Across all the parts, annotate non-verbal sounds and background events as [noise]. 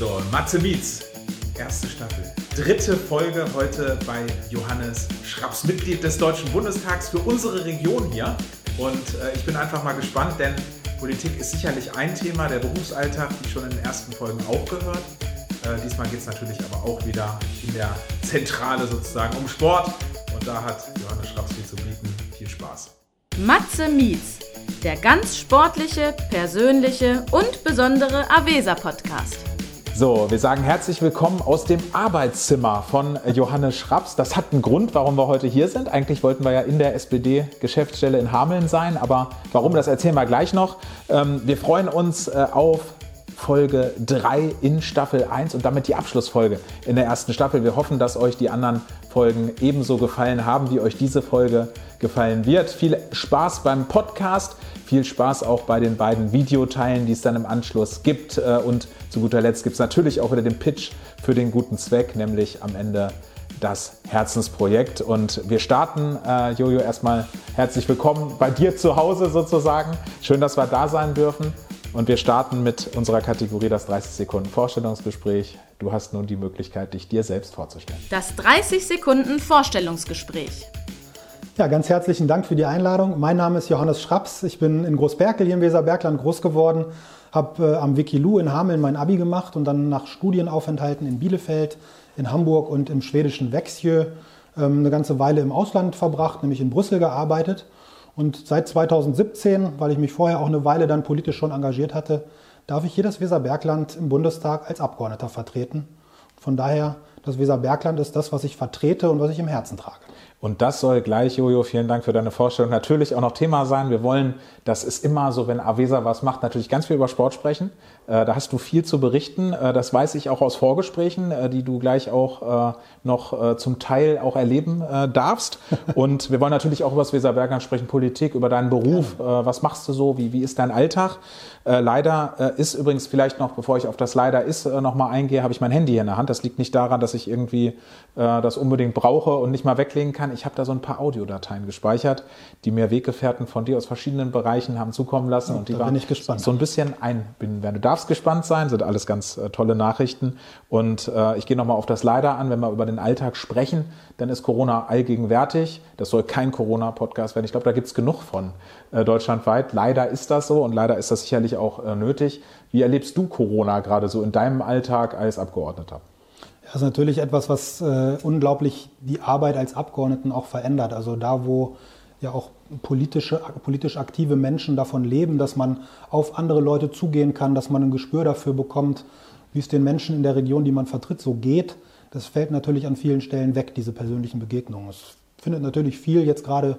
So, Matze Mietz, erste Staffel. Dritte Folge heute bei Johannes Schraps, Mitglied des Deutschen Bundestags für unsere Region hier. Und äh, ich bin einfach mal gespannt, denn Politik ist sicherlich ein Thema, der Berufsalltag, wie schon in den ersten Folgen auch gehört. Äh, diesmal geht es natürlich aber auch wieder in der Zentrale sozusagen um Sport. Und da hat Johannes Schraps viel zu bieten. Viel Spaß. Matze Mietz, der ganz sportliche, persönliche und besondere Avesa-Podcast. So, wir sagen herzlich willkommen aus dem Arbeitszimmer von Johannes Schraps. Das hat einen Grund, warum wir heute hier sind. Eigentlich wollten wir ja in der SPD-Geschäftsstelle in Hameln sein, aber warum, das erzählen wir gleich noch. Ähm, wir freuen uns äh, auf Folge 3 in Staffel 1 und damit die Abschlussfolge in der ersten Staffel. Wir hoffen, dass euch die anderen Folgen ebenso gefallen haben, wie euch diese Folge gefallen wird. Viel Spaß beim Podcast, viel Spaß auch bei den beiden Videoteilen, die es dann im Anschluss gibt. Äh, und zu guter Letzt gibt es natürlich auch wieder den Pitch für den guten Zweck, nämlich am Ende das Herzensprojekt. Und wir starten, äh, Jojo, erstmal herzlich willkommen bei dir zu Hause sozusagen. Schön, dass wir da sein dürfen. Und wir starten mit unserer Kategorie das 30 Sekunden Vorstellungsgespräch. Du hast nun die Möglichkeit, dich dir selbst vorzustellen. Das 30 Sekunden Vorstellungsgespräch. Ja, ganz herzlichen Dank für die Einladung. Mein Name ist Johannes Schraps. Ich bin in Großberkel hier im Weserbergland groß geworden, habe äh, am Wikilu in Hameln mein Abi gemacht und dann nach Studienaufenthalten in Bielefeld, in Hamburg und im schwedischen Växjö ähm, eine ganze Weile im Ausland verbracht, nämlich in Brüssel gearbeitet und seit 2017, weil ich mich vorher auch eine Weile dann politisch schon engagiert hatte, darf ich hier das Weserbergland im Bundestag als Abgeordneter vertreten. Von daher, das Weserbergland ist das, was ich vertrete und was ich im Herzen trage. Und das soll gleich, Jojo, vielen Dank für deine Vorstellung, natürlich auch noch Thema sein. Wir wollen, das ist immer so, wenn Avesa was macht, natürlich ganz viel über Sport sprechen. Äh, da hast du viel zu berichten. Äh, das weiß ich auch aus Vorgesprächen, äh, die du gleich auch noch zum Teil auch erleben darfst. [laughs] Und wir wollen natürlich auch über das Weserbergland sprechen, Politik, über deinen Beruf. Was machst du so? Wie, wie ist dein Alltag? Leider ist übrigens vielleicht noch, bevor ich auf das Leider ist nochmal eingehe, habe ich mein Handy hier in der Hand. Das liegt nicht daran, dass ich irgendwie das unbedingt brauche und nicht mal weglegen kann. Ich habe da so ein paar Audiodateien gespeichert, die mir Weggefährten von dir aus verschiedenen Bereichen haben zukommen lassen. Ja, und die waren so ein bisschen einbinden werden. Du darfst gespannt sein, sind alles ganz äh, tolle Nachrichten. Und äh, ich gehe nochmal auf das Leider an, wenn wir über den Alltag sprechen, dann ist Corona allgegenwärtig. Das soll kein Corona-Podcast werden. Ich glaube, da gibt es genug von äh, deutschlandweit. Leider ist das so und leider ist das sicherlich auch äh, nötig. Wie erlebst du Corona gerade so in deinem Alltag als Abgeordneter? Das ist natürlich etwas, was äh, unglaublich die Arbeit als Abgeordneten auch verändert. Also da, wo ja auch politische, politisch aktive Menschen davon leben, dass man auf andere Leute zugehen kann, dass man ein Gespür dafür bekommt, wie es den Menschen in der Region, die man vertritt, so geht. Das fällt natürlich an vielen Stellen weg, diese persönlichen Begegnungen. Es findet natürlich viel jetzt gerade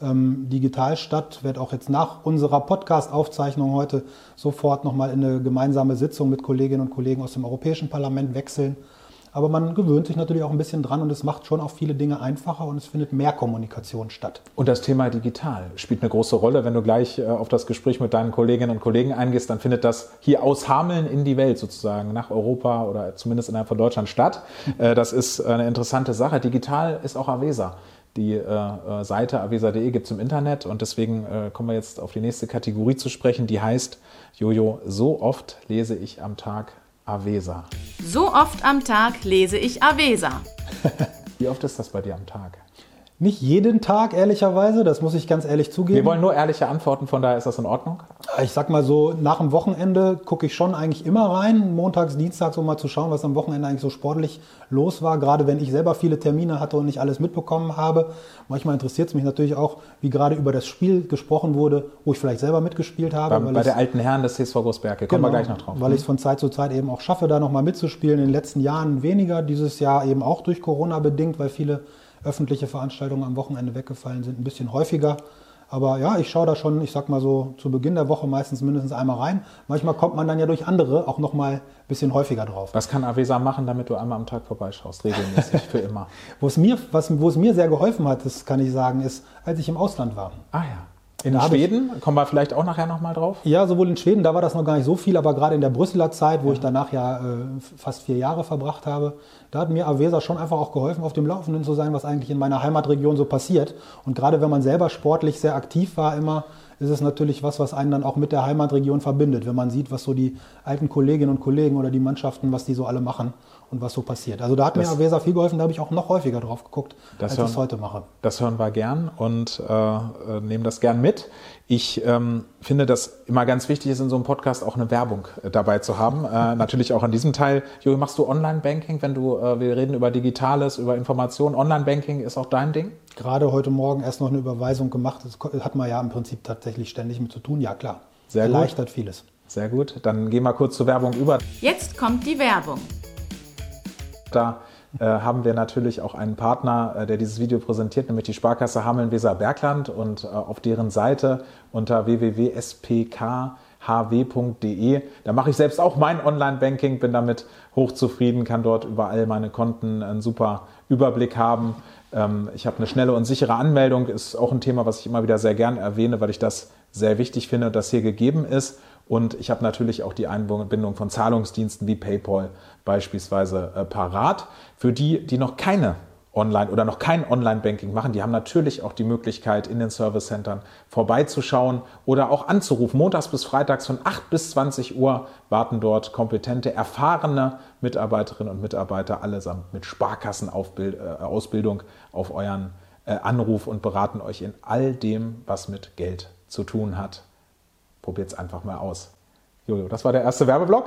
ähm, digital statt, wird auch jetzt nach unserer Podcast-Aufzeichnung heute sofort nochmal in eine gemeinsame Sitzung mit Kolleginnen und Kollegen aus dem Europäischen Parlament wechseln. Aber man gewöhnt sich natürlich auch ein bisschen dran und es macht schon auch viele Dinge einfacher und es findet mehr Kommunikation statt. Und das Thema digital spielt eine große Rolle. Wenn du gleich äh, auf das Gespräch mit deinen Kolleginnen und Kollegen eingehst, dann findet das hier aus Hameln in die Welt sozusagen, nach Europa oder zumindest innerhalb von Deutschland statt. Äh, das ist eine interessante Sache. Digital ist auch Avesa. Die äh, Seite avesa.de gibt es im Internet und deswegen äh, kommen wir jetzt auf die nächste Kategorie zu sprechen, die heißt Jojo, so oft lese ich am Tag Avesa. So oft am Tag lese ich Avesa. [laughs] Wie oft ist das bei dir am Tag? Nicht jeden Tag, ehrlicherweise, das muss ich ganz ehrlich zugeben. Wir wollen nur ehrliche Antworten, von daher ist das in Ordnung? Ich sag mal so, nach dem Wochenende gucke ich schon eigentlich immer rein, montags, dienstags, um mal zu schauen, was am Wochenende eigentlich so sportlich los war. Gerade wenn ich selber viele Termine hatte und nicht alles mitbekommen habe. Manchmal interessiert es mich natürlich auch, wie gerade über das Spiel gesprochen wurde, wo ich vielleicht selber mitgespielt habe. Bei, bei der alten Herren des CSV Großberge, kommen genau, wir gleich noch drauf. Weil mhm. ich es von Zeit zu Zeit eben auch schaffe, da nochmal mitzuspielen. In den letzten Jahren weniger, dieses Jahr eben auch durch Corona bedingt, weil viele öffentliche Veranstaltungen am Wochenende weggefallen sind, ein bisschen häufiger. Aber ja, ich schaue da schon, ich sag mal so, zu Beginn der Woche meistens mindestens einmal rein. Manchmal kommt man dann ja durch andere auch noch mal ein bisschen häufiger drauf. Was kann Avesa machen, damit du einmal am Tag vorbeischaust, regelmäßig, für immer? [laughs] wo, es mir, was, wo es mir sehr geholfen hat, das kann ich sagen, ist, als ich im Ausland war. Ah ja. In Schweden? Kommen wir vielleicht auch nachher nochmal drauf? Ja, sowohl in Schweden, da war das noch gar nicht so viel, aber gerade in der Brüsseler Zeit, wo ja. ich danach ja äh, fast vier Jahre verbracht habe, da hat mir Avesa schon einfach auch geholfen, auf dem Laufenden zu sein, was eigentlich in meiner Heimatregion so passiert. Und gerade wenn man selber sportlich sehr aktiv war, immer, ist es natürlich was, was einen dann auch mit der Heimatregion verbindet, wenn man sieht, was so die alten Kolleginnen und Kollegen oder die Mannschaften, was die so alle machen und was so passiert. Also da hat das, mir Avesa viel geholfen, da habe ich auch noch häufiger drauf geguckt, als ich es heute mache. Das hören wir gern und äh, äh, nehmen das gern mit. Ich ähm, finde, dass immer ganz wichtig ist, in so einem Podcast auch eine Werbung äh, dabei zu haben. Äh, [laughs] natürlich auch an diesem Teil. Juri, machst du Online-Banking, wenn du, äh, wir reden über Digitales, über Informationen. Online-Banking ist auch dein Ding? Gerade heute Morgen erst noch eine Überweisung gemacht. Das hat man ja im Prinzip tatsächlich ständig mit zu tun. Ja, klar. Sehr Erleichtert gut. vieles. Sehr gut. Dann gehen wir kurz zur Werbung über. Jetzt kommt die Werbung. Da äh, haben wir natürlich auch einen Partner, äh, der dieses Video präsentiert, nämlich die Sparkasse Hameln-Weser-Bergland und äh, auf deren Seite unter www.spkhw.de. Da mache ich selbst auch mein Online-Banking, bin damit hochzufrieden, kann dort überall meine Konten einen super Überblick haben. Ähm, ich habe eine schnelle und sichere Anmeldung, ist auch ein Thema, was ich immer wieder sehr gern erwähne, weil ich das sehr wichtig finde, dass hier gegeben ist. Und ich habe natürlich auch die Einbindung von Zahlungsdiensten wie PayPal beispielsweise äh, parat. Für die, die noch keine Online oder noch kein Online-Banking machen, die haben natürlich auch die Möglichkeit, in den Service-Centern vorbeizuschauen oder auch anzurufen. Montags bis freitags von 8 bis 20 Uhr warten dort kompetente, erfahrene Mitarbeiterinnen und Mitarbeiter allesamt mit Sparkassenausbildung äh, auf euren äh, Anruf und beraten euch in all dem, was mit Geld zu tun hat. Probiert es einfach mal aus. Jojo, das war der erste Werbeblock.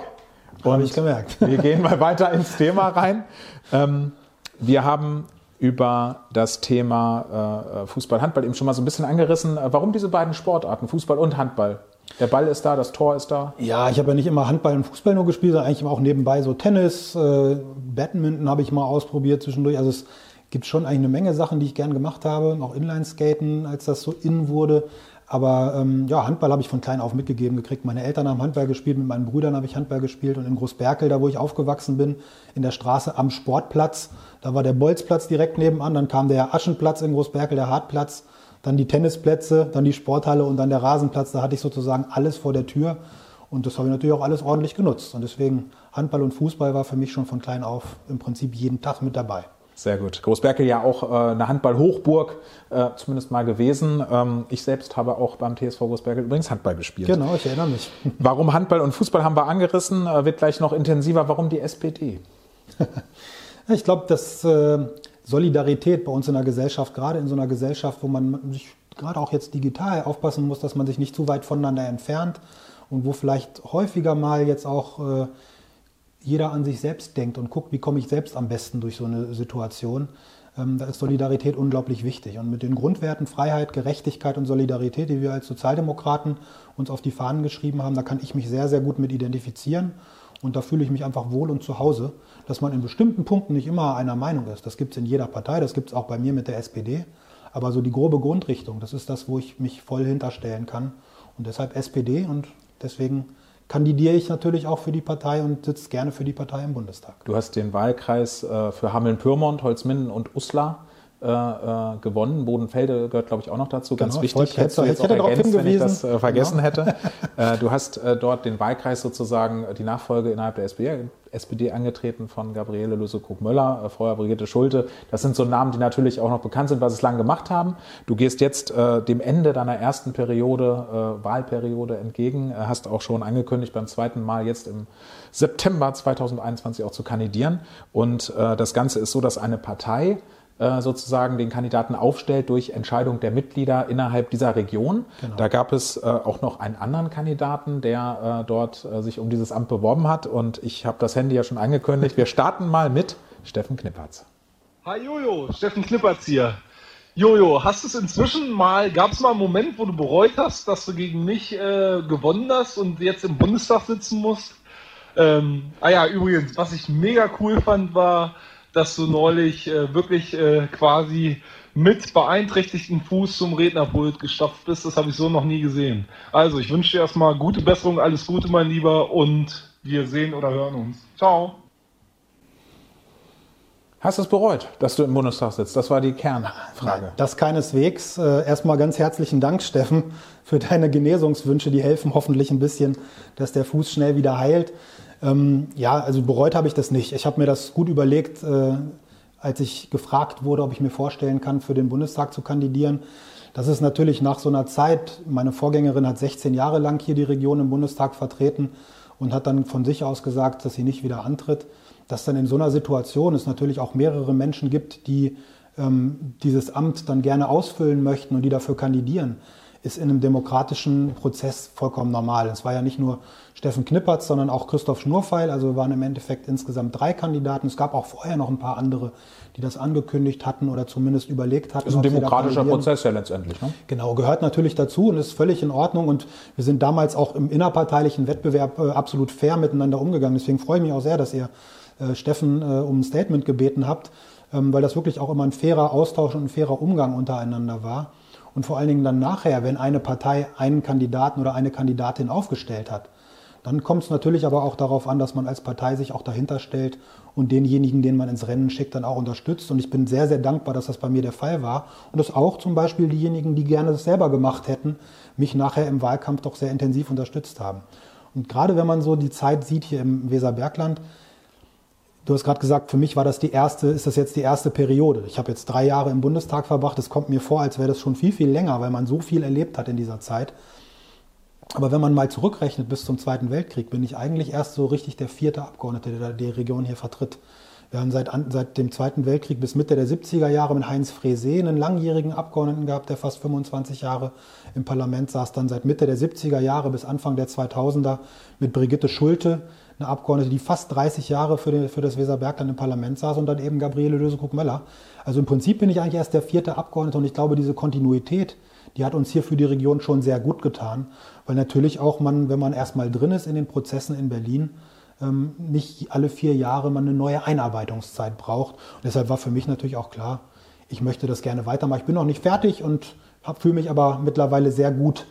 Habe ich gemerkt. [laughs] wir gehen mal weiter ins Thema rein. Ähm, wir haben über das Thema äh, Fußball, Handball eben schon mal so ein bisschen angerissen. Äh, warum diese beiden Sportarten, Fußball und Handball? Der Ball ist da, das Tor ist da. Ja, ich habe ja nicht immer Handball und Fußball nur gespielt, sondern eigentlich auch nebenbei so Tennis, äh, Badminton habe ich mal ausprobiert zwischendurch. Also es gibt schon eigentlich eine Menge Sachen, die ich gern gemacht habe, auch Inlineskaten, als das so in wurde. Aber ähm, ja, Handball habe ich von klein auf mitgegeben gekriegt. Meine Eltern haben Handball gespielt, mit meinen Brüdern habe ich Handball gespielt und in Großberkel, da wo ich aufgewachsen bin, in der Straße am Sportplatz, da war der Bolzplatz direkt nebenan, dann kam der Aschenplatz in Großberkel, der Hartplatz, dann die Tennisplätze, dann die Sporthalle und dann der Rasenplatz. Da hatte ich sozusagen alles vor der Tür und das habe ich natürlich auch alles ordentlich genutzt. Und deswegen Handball und Fußball war für mich schon von klein auf im Prinzip jeden Tag mit dabei. Sehr gut. Großberkel ja auch äh, eine Handball-Hochburg, äh, zumindest mal gewesen. Ähm, ich selbst habe auch beim TSV Großberkel übrigens Handball gespielt. Genau, ich erinnere mich. [laughs] Warum Handball und Fußball haben wir angerissen, äh, wird gleich noch intensiver. Warum die SPD? [laughs] ich glaube, dass äh, Solidarität bei uns in der Gesellschaft, gerade in so einer Gesellschaft, wo man sich gerade auch jetzt digital aufpassen muss, dass man sich nicht zu weit voneinander entfernt und wo vielleicht häufiger mal jetzt auch äh, jeder an sich selbst denkt und guckt, wie komme ich selbst am besten durch so eine Situation, ähm, da ist Solidarität unglaublich wichtig. Und mit den Grundwerten Freiheit, Gerechtigkeit und Solidarität, die wir als Sozialdemokraten uns auf die Fahnen geschrieben haben, da kann ich mich sehr, sehr gut mit identifizieren. Und da fühle ich mich einfach wohl und zu Hause, dass man in bestimmten Punkten nicht immer einer Meinung ist. Das gibt es in jeder Partei, das gibt es auch bei mir mit der SPD. Aber so die grobe Grundrichtung, das ist das, wo ich mich voll hinterstellen kann. Und deshalb SPD und deswegen kandidiere ich natürlich auch für die Partei und sitze gerne für die Partei im Bundestag. Du hast den Wahlkreis äh, für Hameln-Pyrmont, Holzminden und Uslar äh, äh, gewonnen. Bodenfelde gehört, glaube ich, auch noch dazu. Ganz genau, wichtig. Hättest du jetzt hätte auch ergänzt, wenn ich das äh, vergessen genau. hätte. Du hast dort den Wahlkreis sozusagen die Nachfolge innerhalb der SPD, SPD angetreten von Gabriele Lösekrug-Möller, vorher Brigitte Schulte. Das sind so Namen, die natürlich auch noch bekannt sind, was sie lange gemacht haben. Du gehst jetzt dem Ende deiner ersten Periode, Wahlperiode entgegen, hast auch schon angekündigt, beim zweiten Mal jetzt im September 2021 auch zu kandidieren. Und das Ganze ist so, dass eine Partei äh, sozusagen den Kandidaten aufstellt durch Entscheidung der Mitglieder innerhalb dieser Region. Genau. Da gab es äh, auch noch einen anderen Kandidaten, der äh, dort äh, sich um dieses Amt beworben hat. Und ich habe das Handy ja schon angekündigt. Wir starten mal mit Steffen Knippertz. Hi Jojo, Steffen Knippertz hier. Jojo, hast du es inzwischen mal, gab es mal einen Moment, wo du bereut hast, dass du gegen mich äh, gewonnen hast und jetzt im Bundestag sitzen musst? Ähm, ah ja, übrigens, was ich mega cool fand, war, dass du neulich äh, wirklich äh, quasi mit beeinträchtigtem Fuß zum Rednerpult gestopft bist. Das habe ich so noch nie gesehen. Also, ich wünsche dir erstmal gute Besserung, alles Gute, mein Lieber, und wir sehen oder hören uns. Ciao. Hast du es bereut, dass du im Bundestag sitzt? Das war die Kernfrage. Das keineswegs. Äh, erstmal ganz herzlichen Dank, Steffen, für deine Genesungswünsche. Die helfen hoffentlich ein bisschen, dass der Fuß schnell wieder heilt. Ähm, ja, also bereut habe ich das nicht. Ich habe mir das gut überlegt, äh, als ich gefragt wurde, ob ich mir vorstellen kann, für den Bundestag zu kandidieren. Das ist natürlich nach so einer Zeit, meine Vorgängerin hat 16 Jahre lang hier die Region im Bundestag vertreten und hat dann von sich aus gesagt, dass sie nicht wieder antritt. Dass dann in so einer Situation es natürlich auch mehrere Menschen gibt, die ähm, dieses Amt dann gerne ausfüllen möchten und die dafür kandidieren ist in einem demokratischen Prozess vollkommen normal. Es war ja nicht nur Steffen Knippertz, sondern auch Christoph Schnurfeil. Also wir waren im Endeffekt insgesamt drei Kandidaten. Es gab auch vorher noch ein paar andere, die das angekündigt hatten oder zumindest überlegt hatten. Das ist ein demokratischer Prozess ja letztendlich. Ne? Genau, gehört natürlich dazu und ist völlig in Ordnung. Und wir sind damals auch im innerparteilichen Wettbewerb äh, absolut fair miteinander umgegangen. Deswegen freue ich mich auch sehr, dass ihr äh, Steffen äh, um ein Statement gebeten habt, ähm, weil das wirklich auch immer ein fairer Austausch und ein fairer Umgang untereinander war und vor allen Dingen dann nachher, wenn eine Partei einen Kandidaten oder eine Kandidatin aufgestellt hat. Dann kommt es natürlich aber auch darauf an, dass man als Partei sich auch dahinter stellt und denjenigen, den man ins Rennen schickt, dann auch unterstützt. Und ich bin sehr, sehr dankbar, dass das bei mir der Fall war. Und dass auch zum Beispiel diejenigen, die gerne das selber gemacht hätten, mich nachher im Wahlkampf doch sehr intensiv unterstützt haben. Und gerade wenn man so die Zeit sieht hier im Weserbergland, Du hast gerade gesagt, für mich war das die erste, ist das jetzt die erste Periode. Ich habe jetzt drei Jahre im Bundestag verbracht. Es kommt mir vor, als wäre das schon viel, viel länger, weil man so viel erlebt hat in dieser Zeit. Aber wenn man mal zurückrechnet bis zum Zweiten Weltkrieg, bin ich eigentlich erst so richtig der vierte Abgeordnete, der die Region hier vertritt. Wir haben seit, seit dem Zweiten Weltkrieg bis Mitte der 70er Jahre mit Heinz Frese einen langjährigen Abgeordneten gehabt, der fast 25 Jahre im Parlament saß. Dann seit Mitte der 70er Jahre bis Anfang der 2000er mit Brigitte Schulte, eine Abgeordnete, die fast 30 Jahre für, den, für das Weserbergland im Parlament saß und dann eben Gabriele Lösekrug-Möller. Also im Prinzip bin ich eigentlich erst der vierte Abgeordnete und ich glaube, diese Kontinuität, die hat uns hier für die Region schon sehr gut getan, weil natürlich auch man, wenn man erstmal drin ist in den Prozessen in Berlin, ähm, nicht alle vier Jahre man eine neue Einarbeitungszeit braucht. Und deshalb war für mich natürlich auch klar, ich möchte das gerne weitermachen. Ich bin noch nicht fertig und fühle mich aber mittlerweile sehr gut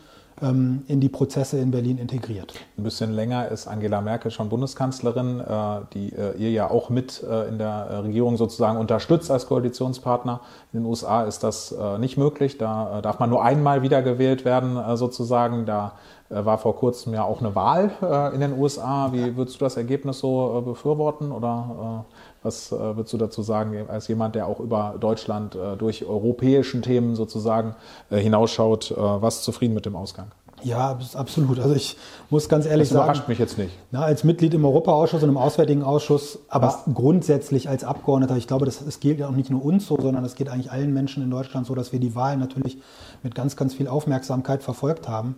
in die Prozesse in Berlin integriert. Ein bisschen länger ist Angela Merkel schon Bundeskanzlerin, äh, die äh, ihr ja auch mit äh, in der Regierung sozusagen unterstützt als Koalitionspartner. In den USA ist das nicht möglich. Da darf man nur einmal wiedergewählt werden sozusagen. Da war vor kurzem ja auch eine Wahl in den USA. Wie würdest du das Ergebnis so befürworten oder was würdest du dazu sagen, als jemand, der auch über Deutschland durch europäischen Themen sozusagen hinausschaut, was zufrieden mit dem Ausgang? Ja, absolut. Also ich muss ganz ehrlich das überrascht sagen. mich jetzt nicht. Na, als Mitglied im Europaausschuss und im Auswärtigen Ausschuss, aber Was? grundsätzlich als Abgeordneter, ich glaube, das, es gilt ja auch nicht nur uns so, sondern es geht eigentlich allen Menschen in Deutschland so, dass wir die Wahlen natürlich mit ganz, ganz viel Aufmerksamkeit verfolgt haben.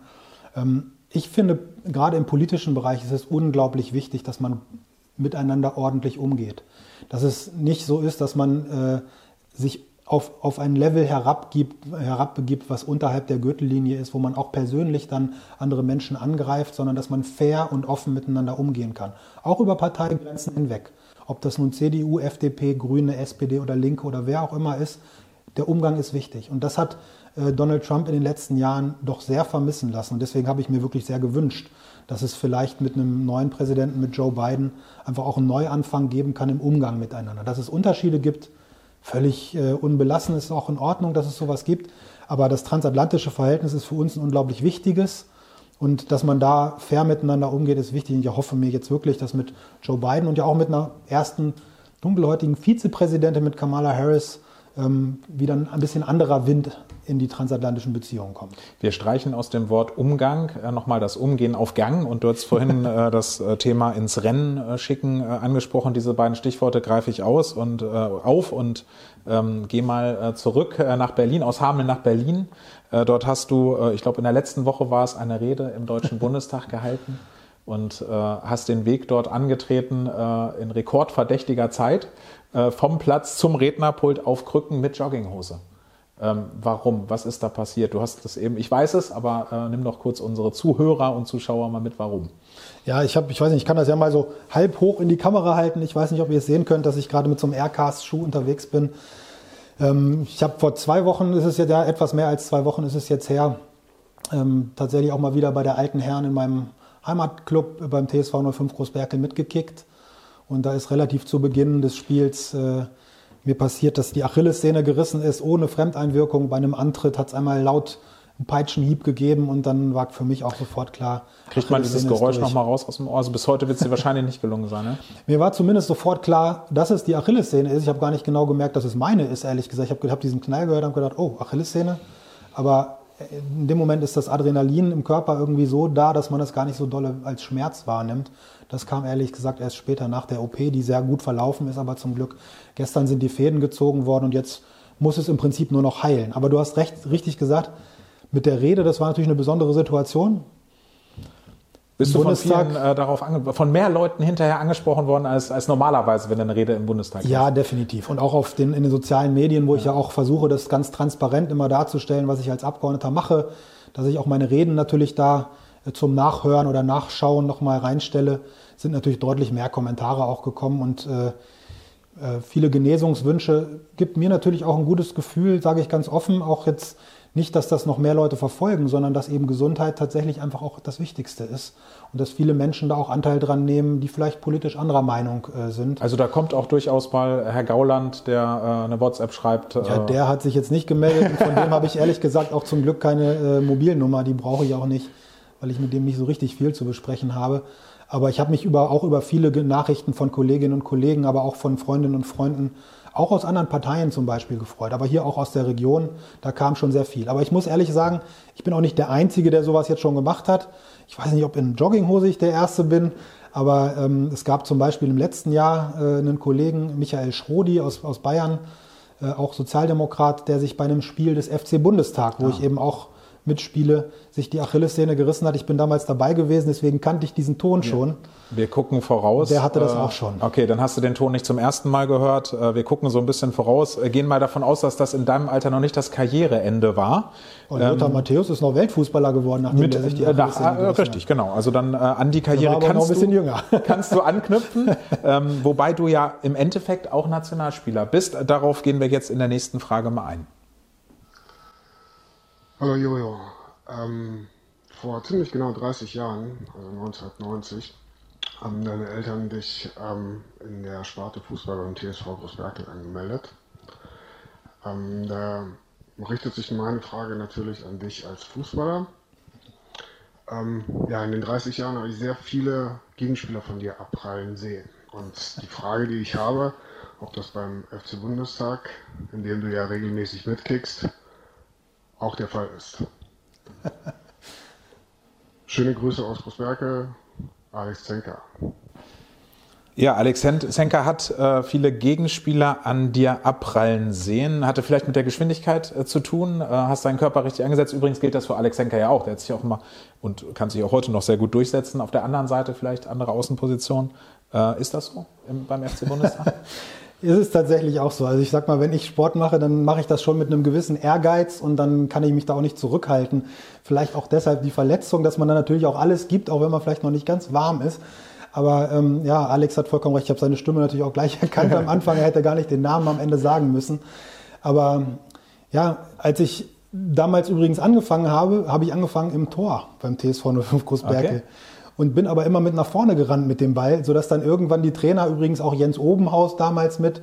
Ähm, ich finde, gerade im politischen Bereich ist es unglaublich wichtig, dass man miteinander ordentlich umgeht. Dass es nicht so ist, dass man äh, sich auf, auf ein Level herabgibt, herabbegibt, was unterhalb der Gürtellinie ist, wo man auch persönlich dann andere Menschen angreift, sondern dass man fair und offen miteinander umgehen kann. Auch über Parteigrenzen hinweg. Ob das nun CDU, FDP, Grüne, SPD oder Linke oder wer auch immer ist, der Umgang ist wichtig. Und das hat äh, Donald Trump in den letzten Jahren doch sehr vermissen lassen. Und deswegen habe ich mir wirklich sehr gewünscht, dass es vielleicht mit einem neuen Präsidenten, mit Joe Biden, einfach auch einen Neuanfang geben kann im Umgang miteinander. Dass es Unterschiede gibt, völlig äh, unbelassen. ist auch in Ordnung, dass es sowas gibt. Aber das transatlantische Verhältnis ist für uns ein unglaublich wichtiges. Und dass man da fair miteinander umgeht, ist wichtig. Und ich hoffe mir jetzt wirklich, dass mit Joe Biden und ja auch mit einer ersten dunkelhäutigen Vizepräsidentin, mit Kamala Harris, wieder ein bisschen anderer Wind in die transatlantischen Beziehungen kommt. Wir streichen aus dem Wort Umgang äh, nochmal das Umgehen auf Gang und du hast vorhin [laughs] äh, das äh, Thema ins Rennen äh, schicken äh, angesprochen. Diese beiden Stichworte greife ich aus und äh, auf und ähm, gehe mal zurück nach Berlin, aus Hameln nach Berlin. dort hast du, ich glaube in der letzten Woche war es eine Rede im Deutschen [laughs] Bundestag gehalten und hast den Weg dort angetreten in rekordverdächtiger Zeit vom Platz zum Rednerpult auf Krücken mit Jogginghose. Ähm, warum? Was ist da passiert? Du hast das eben, ich weiß es, aber äh, nimm doch kurz unsere Zuhörer und Zuschauer mal mit, warum. Ja, ich habe, ich weiß nicht, ich kann das ja mal so halb hoch in die Kamera halten. Ich weiß nicht, ob ihr es sehen könnt, dass ich gerade mit so einem Aircast-Schuh unterwegs bin. Ähm, ich habe vor zwei Wochen, ist es jetzt ja etwas mehr als zwei Wochen ist es jetzt her, ähm, tatsächlich auch mal wieder bei der alten Herren in meinem Heimatclub beim TSV 05 Großberkel mitgekickt. Und da ist relativ zu Beginn des Spiels äh, mir passiert, dass die Achillessehne gerissen ist, ohne Fremdeinwirkung. Bei einem Antritt hat es einmal laut einen Peitschenhieb gegeben und dann war für mich auch sofort klar. Kriegt man dieses Geräusch nochmal raus aus dem Ohr? Also bis heute wird es dir wahrscheinlich nicht gelungen sein, ne? Mir war zumindest sofort klar, dass es die Achillessehne ist. Ich habe gar nicht genau gemerkt, dass es meine ist, ehrlich gesagt. Ich habe hab diesen Knall gehört und gedacht, oh, Achillessehne. Aber in dem Moment ist das Adrenalin im Körper irgendwie so da, dass man das gar nicht so dolle als Schmerz wahrnimmt. Das kam ehrlich gesagt erst später nach der OP, die sehr gut verlaufen ist, aber zum Glück. Gestern sind die Fäden gezogen worden und jetzt muss es im Prinzip nur noch heilen. Aber du hast recht, richtig gesagt, mit der Rede, das war natürlich eine besondere Situation. Bist du von, vielen, äh, darauf von mehr Leuten hinterher angesprochen worden als, als normalerweise, wenn eine Rede im Bundestag ist? Ja, definitiv. Und auch auf den, in den sozialen Medien, wo ja. ich ja auch versuche, das ganz transparent immer darzustellen, was ich als Abgeordneter mache, dass ich auch meine Reden natürlich da äh, zum Nachhören oder Nachschauen nochmal reinstelle, sind natürlich deutlich mehr Kommentare auch gekommen und äh, äh, viele Genesungswünsche gibt mir natürlich auch ein gutes Gefühl, sage ich ganz offen, auch jetzt nicht, dass das noch mehr Leute verfolgen, sondern dass eben Gesundheit tatsächlich einfach auch das Wichtigste ist und dass viele Menschen da auch Anteil dran nehmen, die vielleicht politisch anderer Meinung äh, sind. Also da kommt auch durchaus mal Herr Gauland, der äh, eine WhatsApp schreibt. Äh ja, der hat sich jetzt nicht gemeldet und von dem habe ich ehrlich gesagt auch zum Glück keine äh, Mobilnummer, die brauche ich auch nicht, weil ich mit dem nicht so richtig viel zu besprechen habe. Aber ich habe mich über, auch über viele Nachrichten von Kolleginnen und Kollegen, aber auch von Freundinnen und Freunden auch aus anderen Parteien zum Beispiel gefreut, aber hier auch aus der Region, da kam schon sehr viel. Aber ich muss ehrlich sagen, ich bin auch nicht der Einzige, der sowas jetzt schon gemacht hat. Ich weiß nicht, ob in Jogginghose ich der Erste bin, aber ähm, es gab zum Beispiel im letzten Jahr äh, einen Kollegen, Michael Schrodi aus, aus Bayern, äh, auch Sozialdemokrat, der sich bei einem Spiel des FC Bundestag, wo ja. ich eben auch mitspiele, sich die Achillessehne gerissen hat. Ich bin damals dabei gewesen, deswegen kannte ich diesen Ton schon. Wir gucken voraus. Der hatte das äh, auch schon. Okay, dann hast du den Ton nicht zum ersten Mal gehört. Äh, wir gucken so ein bisschen voraus, äh, gehen mal davon aus, dass das in deinem Alter noch nicht das Karriereende war. Und Lothar ähm, Matthäus ist noch Weltfußballer geworden, nachdem mit, er sich die nach, äh, Richtig, hat. genau. Also dann äh, an die Karriere kannst, du, [laughs] [laughs] kannst du anknüpfen. ähm, wobei du ja im Endeffekt auch Nationalspieler bist. Darauf gehen wir jetzt in der nächsten Frage mal ein. Hallo Jojo. Ähm, vor ziemlich genau 30 Jahren, also 1990, haben deine Eltern dich ähm, in der Sparte Fußball beim TSV Großberkel angemeldet. Ähm, da richtet sich meine Frage natürlich an dich als Fußballer. Ähm, ja, in den 30 Jahren habe ich sehr viele Gegenspieler von dir abprallen sehen. Und die Frage, die ich habe, ob das beim FC Bundestag, in dem du ja regelmäßig mitkickst, auch der Fall ist. [laughs] Schöne Grüße aus Großberke, Alex Zenker. Ja, Alex Zenker hat äh, viele Gegenspieler an dir abprallen sehen. Hatte vielleicht mit der Geschwindigkeit äh, zu tun. Äh, hast deinen Körper richtig eingesetzt. Übrigens gilt das für Alex Zenker ja auch. Der hat sich auch immer und kann sich auch heute noch sehr gut durchsetzen. Auf der anderen Seite vielleicht andere Außenposition. Äh, ist das so im, beim FC Bundestag? [laughs] ist es tatsächlich auch so. Also ich sag mal, wenn ich Sport mache, dann mache ich das schon mit einem gewissen Ehrgeiz und dann kann ich mich da auch nicht zurückhalten. Vielleicht auch deshalb die Verletzung, dass man dann natürlich auch alles gibt, auch wenn man vielleicht noch nicht ganz warm ist. Aber ähm, ja, Alex hat vollkommen recht. Ich habe seine Stimme natürlich auch gleich [laughs] erkannt am Anfang. Er hätte gar nicht den Namen am Ende sagen müssen. Aber ja, als ich damals übrigens angefangen habe, habe ich angefangen im Tor beim TSV 05 Großberke. Okay und bin aber immer mit nach vorne gerannt mit dem Ball, sodass dann irgendwann die Trainer, übrigens auch Jens Obenhaus damals mit.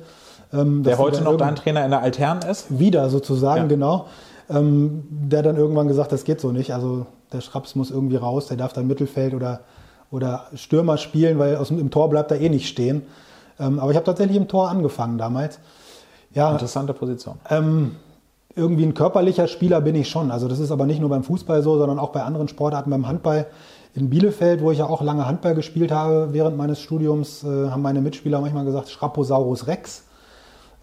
Ähm, der heute noch dein Trainer in der Altern ist? Wieder sozusagen, ja. genau. Ähm, der dann irgendwann gesagt, das geht so nicht. Also der Schraps muss irgendwie raus, der darf dann Mittelfeld oder, oder Stürmer spielen, weil aus dem, im Tor bleibt er eh nicht stehen. Ähm, aber ich habe tatsächlich im Tor angefangen damals. Ja, Interessante Position. Ähm, irgendwie ein körperlicher Spieler bin ich schon. Also das ist aber nicht nur beim Fußball so, sondern auch bei anderen Sportarten, beim Handball in Bielefeld, wo ich ja auch lange Handball gespielt habe während meines Studiums, äh, haben meine Mitspieler manchmal gesagt Schraposaurus Rex.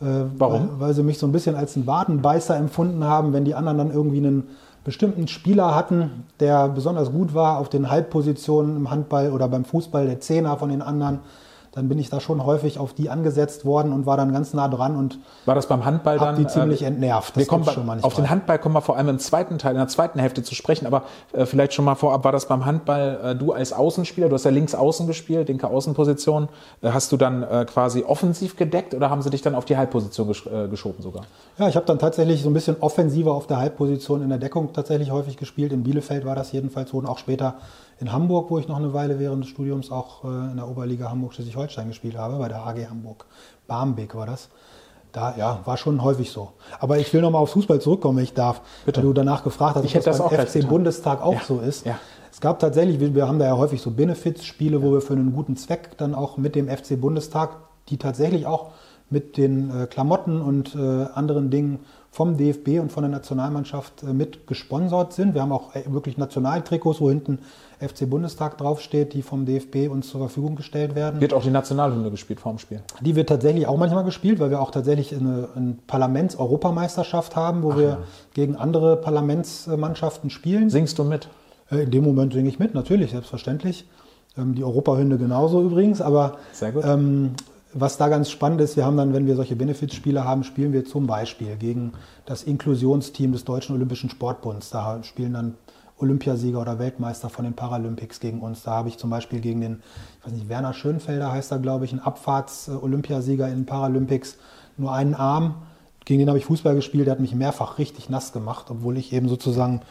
Äh, Warum? Weil, weil, sie mich so ein bisschen als einen Wadenbeißer empfunden haben, wenn die anderen dann irgendwie einen bestimmten Spieler hatten, der besonders gut war auf den Halbpositionen im Handball oder beim Fußball, der Zehner von den anderen dann bin ich da schon häufig auf die angesetzt worden und war dann ganz nah dran und war das beim Handball dann die ziemlich äh, entnervt. Das wir kommen schon auf den Handball kommen wir vor allem im zweiten Teil, in der zweiten Hälfte zu sprechen, aber äh, vielleicht schon mal vorab, war das beim Handball äh, du als Außenspieler, du hast ja links außen gespielt, linke Außenposition, äh, hast du dann äh, quasi offensiv gedeckt oder haben sie dich dann auf die Halbposition gesch äh, geschoben sogar? Ja, ich habe dann tatsächlich so ein bisschen offensiver auf der Halbposition in der Deckung tatsächlich häufig gespielt. In Bielefeld war das jedenfalls so und auch später in Hamburg, wo ich noch eine Weile während des Studiums auch äh, in der Oberliga Hamburg-Schleswig-Holstein gespielt habe, bei der AG Hamburg. Barmbek war das. Da, ja, war schon häufig so. Aber ich will nochmal aufs Fußball zurückkommen, wenn ich darf. Bitte. Weil du danach gefragt hast, ich ob das, das beim FC Bundestag auch ja. so ist. Ja. Es gab tatsächlich, wir haben da ja häufig so Benefits-Spiele, ja. wo wir für einen guten Zweck dann auch mit dem FC Bundestag, die tatsächlich auch mit den äh, Klamotten und äh, anderen Dingen vom DFB und von der Nationalmannschaft äh, mit gesponsert sind. Wir haben auch äh, wirklich Nationaltrikots, wo hinten FC Bundestag draufsteht, die vom DFB uns zur Verfügung gestellt werden. Wird auch die Nationalhymne gespielt vorm Spiel? Die wird tatsächlich auch manchmal gespielt, weil wir auch tatsächlich eine, eine Parlaments-Europameisterschaft haben, wo Ach, wir ja. gegen andere Parlamentsmannschaften spielen. Singst du mit? Äh, in dem Moment singe ich mit, natürlich, selbstverständlich. Ähm, die Europahymne genauso übrigens, aber Sehr gut. Ähm, was da ganz spannend ist, wir haben dann, wenn wir solche Benefizspiele haben, spielen wir zum Beispiel gegen das Inklusionsteam des Deutschen Olympischen Sportbunds. Da spielen dann Olympiasieger oder Weltmeister von den Paralympics gegen uns. Da habe ich zum Beispiel gegen den, ich weiß nicht, Werner Schönfelder heißt er, glaube ich, ein Abfahrts-Olympiasieger in den Paralympics, nur einen Arm. Gegen den habe ich Fußball gespielt, der hat mich mehrfach richtig nass gemacht, obwohl ich eben sozusagen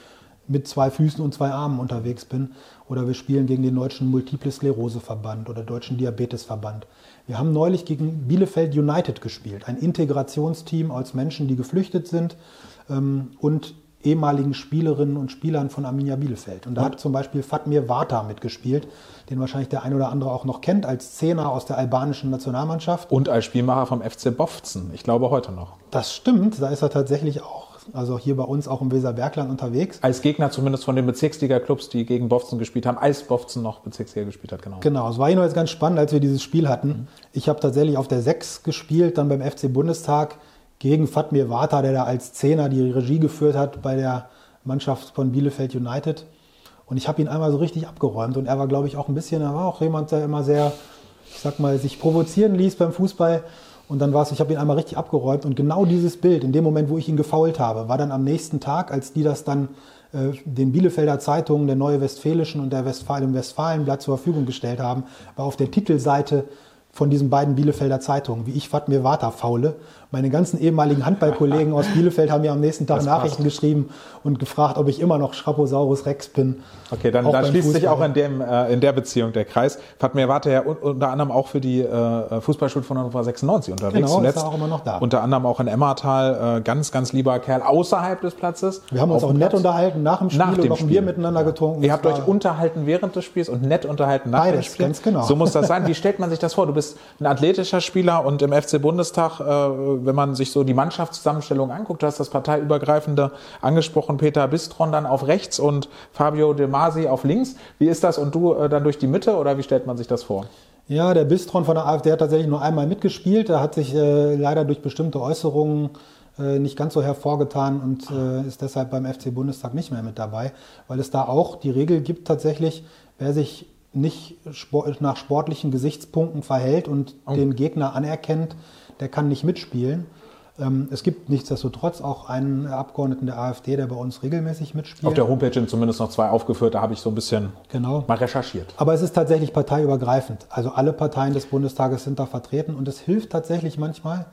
mit zwei Füßen und zwei Armen unterwegs bin. Oder wir spielen gegen den Deutschen Multiple Sklerose Verband oder Deutschen Diabetesverband. Wir haben neulich gegen Bielefeld United gespielt, ein Integrationsteam aus Menschen, die geflüchtet sind ähm, und ehemaligen Spielerinnen und Spielern von Arminia Bielefeld. Und da hat zum Beispiel Fatmir Vata mitgespielt, den wahrscheinlich der ein oder andere auch noch kennt, als Zehner aus der albanischen Nationalmannschaft. Und als Spielmacher vom FC Bofzen, ich glaube heute noch. Das stimmt, da ist er tatsächlich auch also hier bei uns auch im Weserbergland unterwegs. Als Gegner zumindest von den Bezirksliga-Clubs, die gegen Bofzen gespielt haben, als Bofzen noch Bezirksliga gespielt hat, genau. Genau, es war jedenfalls ganz spannend, als wir dieses Spiel hatten. Mhm. Ich habe tatsächlich auf der 6 gespielt, dann beim FC Bundestag gegen Fatmir Vata, der da als Zehner die Regie geführt hat bei der Mannschaft von Bielefeld United. Und ich habe ihn einmal so richtig abgeräumt und er war, glaube ich, auch ein bisschen, er war auch jemand, der immer sehr, ich sag mal, sich provozieren ließ beim Fußball. Und dann war es, ich habe ihn einmal richtig abgeräumt und genau dieses Bild, in dem Moment, wo ich ihn gefault habe, war dann am nächsten Tag, als die das dann äh, den Bielefelder Zeitungen, der Neue Westfälischen und der Westfalen, dem Westfalenblatt zur Verfügung gestellt haben, war auf der Titelseite von diesen beiden Bielefelder Zeitungen, wie ich Fatmir Vata faule meine ganzen ehemaligen Handballkollegen aus Bielefeld haben mir am nächsten Tag das Nachrichten passt. geschrieben und gefragt, ob ich immer noch Schraposaurus Rex bin. Okay, dann, dann schließt Fußball. sich auch in, dem, äh, in der Beziehung der Kreis. Fatmir Warte ja unter anderem auch für die äh, Fußballschule von Hannover 96 unterwegs. Genau, zuletzt ist auch immer noch da. Unter anderem auch in Emmertal. Äh, ganz, ganz lieber Kerl außerhalb des Platzes. Wir haben uns auch nett unterhalten nach dem Spiel nach dem und Spiel. Bier miteinander getrunken. Ihr habt euch unterhalten während des Spiels und nett unterhalten nach Beides, dem Spiel. ganz genau. So muss das sein. Wie stellt man sich das vor? Du bist ein athletischer Spieler und im FC Bundestag, äh, wenn man sich so die Mannschaftszusammenstellung anguckt, du hast das parteiübergreifende angesprochen, Peter Bistron dann auf rechts und Fabio De Masi auf links. Wie ist das und du äh, dann durch die Mitte oder wie stellt man sich das vor? Ja, der Bistron von der AfD hat tatsächlich nur einmal mitgespielt. Er hat sich äh, leider durch bestimmte Äußerungen äh, nicht ganz so hervorgetan und äh, ist deshalb beim FC Bundestag nicht mehr mit dabei, weil es da auch die Regel gibt tatsächlich, wer sich nicht sport, nach sportlichen Gesichtspunkten verhält und oh. den Gegner anerkennt, der kann nicht mitspielen. Ähm, es gibt nichtsdestotrotz auch einen Abgeordneten der AfD, der bei uns regelmäßig mitspielt. Auf der Homepage sind zumindest noch zwei aufgeführt, da habe ich so ein bisschen genau. mal recherchiert. Aber es ist tatsächlich parteiübergreifend. Also alle Parteien des Bundestages sind da vertreten und es hilft tatsächlich manchmal,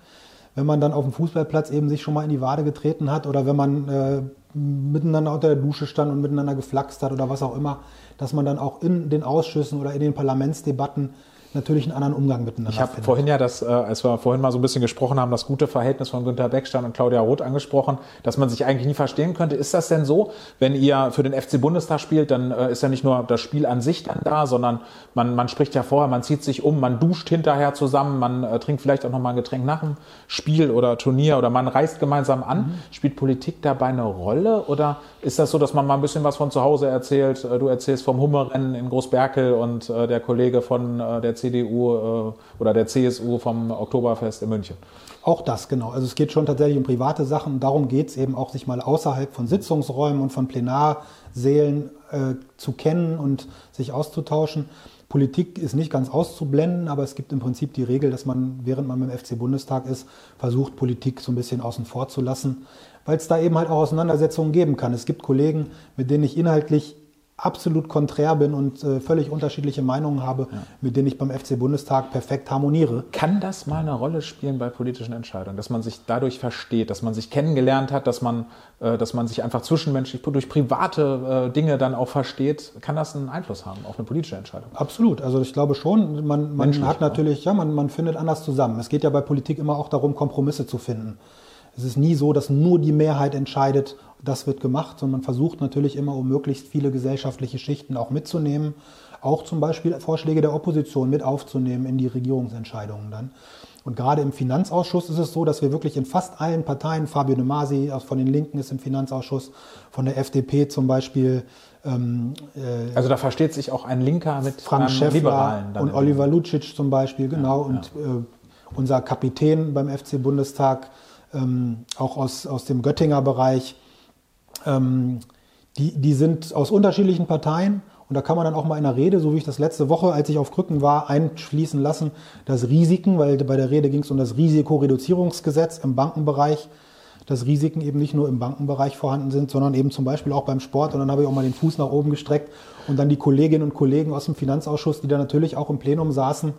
wenn man dann auf dem Fußballplatz eben sich schon mal in die Wade getreten hat oder wenn man äh, miteinander unter der Dusche stand und miteinander geflaxt hat oder was auch immer, dass man dann auch in den Ausschüssen oder in den Parlamentsdebatten natürlich einen anderen Umgang miteinander Ich habe vorhin ja das, äh, als wir vorhin mal so ein bisschen gesprochen haben, das gute Verhältnis von Günter Beckstein und Claudia Roth angesprochen, dass man sich eigentlich nie verstehen könnte. Ist das denn so, wenn ihr für den FC Bundestag spielt, dann äh, ist ja nicht nur das Spiel an sich dann da, sondern man, man spricht ja vorher, man zieht sich um, man duscht hinterher zusammen, man äh, trinkt vielleicht auch noch mal ein Getränk nach dem Spiel oder Turnier oder man reist gemeinsam an. Mhm. Spielt Politik dabei eine Rolle oder ist das so, dass man mal ein bisschen was von zu Hause erzählt? Äh, du erzählst vom Hummerrennen in Großberkel und äh, der Kollege von äh, der CDU äh, oder der CSU vom Oktoberfest in München. Auch das, genau. Also es geht schon tatsächlich um private Sachen darum geht es eben auch, sich mal außerhalb von Sitzungsräumen und von Plenarsälen äh, zu kennen und sich auszutauschen. Politik ist nicht ganz auszublenden, aber es gibt im Prinzip die Regel, dass man, während man beim FC Bundestag ist, versucht, Politik so ein bisschen außen vor zu lassen, weil es da eben halt auch Auseinandersetzungen geben kann. Es gibt Kollegen, mit denen ich inhaltlich absolut konträr bin und äh, völlig unterschiedliche Meinungen habe, ja. mit denen ich beim FC Bundestag perfekt harmoniere. Kann das mal eine Rolle spielen bei politischen Entscheidungen, dass man sich dadurch versteht, dass man sich kennengelernt hat, dass man, äh, dass man sich einfach zwischenmenschlich durch private äh, Dinge dann auch versteht? Kann das einen Einfluss haben auf eine politische Entscheidung? Absolut. Also ich glaube schon. Man, man hat natürlich, ja, man, man findet anders zusammen. Es geht ja bei Politik immer auch darum, Kompromisse zu finden. Es ist nie so, dass nur die Mehrheit entscheidet das wird gemacht, sondern man versucht natürlich immer, um möglichst viele gesellschaftliche Schichten auch mitzunehmen, auch zum Beispiel Vorschläge der Opposition mit aufzunehmen in die Regierungsentscheidungen dann. Und gerade im Finanzausschuss ist es so, dass wir wirklich in fast allen Parteien, Fabio De Masi von den Linken ist im Finanzausschuss, von der FDP zum Beispiel. Ähm, äh, also da versteht sich auch ein Linker mit Frank Schäffler Liberalen. und Oliver Lucic zum Beispiel, genau. Ja, und ja. Äh, unser Kapitän beim FC Bundestag, ähm, auch aus, aus dem Göttinger Bereich. Ähm, die, die sind aus unterschiedlichen Parteien und da kann man dann auch mal in der Rede, so wie ich das letzte Woche, als ich auf Krücken war, einschließen lassen, dass Risiken, weil bei der Rede ging es um das Risikoreduzierungsgesetz im Bankenbereich, dass Risiken eben nicht nur im Bankenbereich vorhanden sind, sondern eben zum Beispiel auch beim Sport. Und dann habe ich auch mal den Fuß nach oben gestreckt und dann die Kolleginnen und Kollegen aus dem Finanzausschuss, die da natürlich auch im Plenum saßen,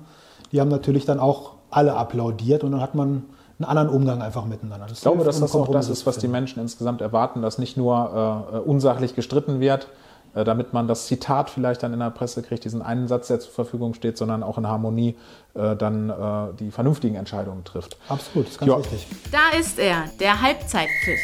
die haben natürlich dann auch alle applaudiert und dann hat man einen anderen Umgang einfach miteinander. Das ich glaube, dass das auch das ist, was die Menschen insgesamt erwarten, dass nicht nur äh, unsachlich gestritten wird, äh, damit man das Zitat vielleicht dann in der Presse kriegt, diesen einen Satz, der zur Verfügung steht, sondern auch in Harmonie äh, dann äh, die vernünftigen Entscheidungen trifft. Absolut, das ist ganz jo. wichtig. Da ist er, der Halbzeitpfiff.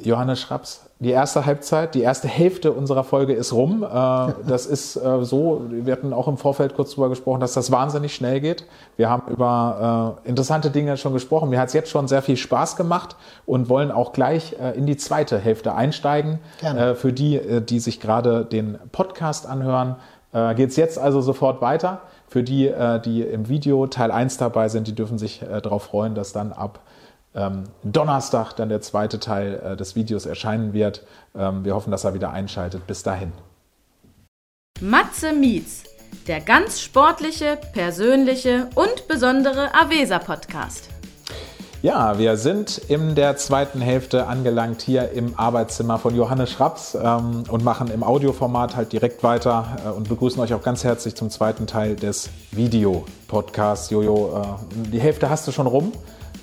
Johannes Schraps, die erste Halbzeit, die erste Hälfte unserer Folge ist rum. Äh, [laughs] das ist äh, so, wir hatten auch im Vorfeld kurz darüber gesprochen, dass das wahnsinnig schnell geht. Wir haben über äh, interessante Dinge schon gesprochen. Mir hat es jetzt schon sehr viel Spaß gemacht und wollen auch gleich in die zweite Hälfte einsteigen. Gerne. Für die, die sich gerade den Podcast anhören, geht es jetzt also sofort weiter. Für die, die im Video Teil 1 dabei sind, die dürfen sich darauf freuen, dass dann ab ähm, Donnerstag dann der zweite Teil äh, des Videos erscheinen wird. Ähm, wir hoffen, dass er wieder einschaltet. Bis dahin. Matze Mietz, der ganz sportliche, persönliche und besondere Avesa Podcast. Ja, wir sind in der zweiten Hälfte angelangt hier im Arbeitszimmer von Johannes Schraps ähm, und machen im Audioformat halt direkt weiter äh, und begrüßen euch auch ganz herzlich zum zweiten Teil des Videopodcasts. Jojo, äh, die Hälfte hast du schon rum.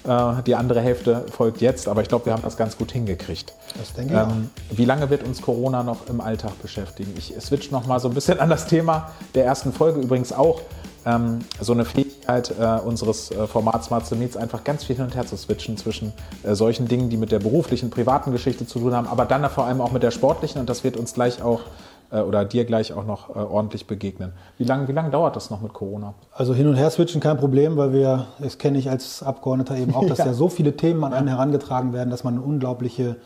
Äh, die andere Hälfte folgt jetzt, aber ich glaube, wir haben das ganz gut hingekriegt. Das denke ich ähm, Wie lange wird uns Corona noch im Alltag beschäftigen? Ich switch noch mal so ein bisschen [laughs] an das Thema der ersten Folge übrigens auch. Ähm, so eine Fähigkeit äh, unseres äh, Formats Smart Meets einfach ganz viel hin und her zu switchen zwischen äh, solchen Dingen, die mit der beruflichen, privaten Geschichte zu tun haben, aber dann vor allem auch mit der sportlichen und das wird uns gleich auch oder dir gleich auch noch äh, ordentlich begegnen. Wie lange wie lang dauert das noch mit Corona? Also hin und her switchen kein Problem, weil wir, das kenne ich als Abgeordneter eben auch, [laughs] dass ja, ja so viele Themen an einen herangetragen werden, dass man eine unglaubliche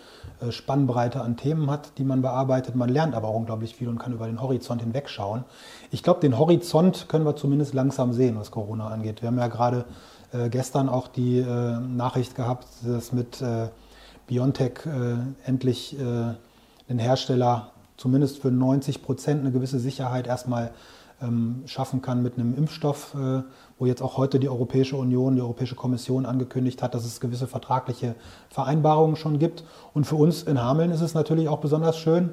äh, Spannbreite an Themen hat, die man bearbeitet. Man lernt aber auch unglaublich viel und kann über den Horizont hinwegschauen. Ich glaube, den Horizont können wir zumindest langsam sehen, was Corona angeht. Wir haben ja gerade äh, gestern auch die äh, Nachricht gehabt, dass mit äh, BioNTech endlich den Hersteller zumindest für 90 Prozent eine gewisse Sicherheit erstmal ähm, schaffen kann mit einem Impfstoff, äh, wo jetzt auch heute die Europäische Union, die Europäische Kommission angekündigt hat, dass es gewisse vertragliche Vereinbarungen schon gibt. Und für uns in Hameln ist es natürlich auch besonders schön,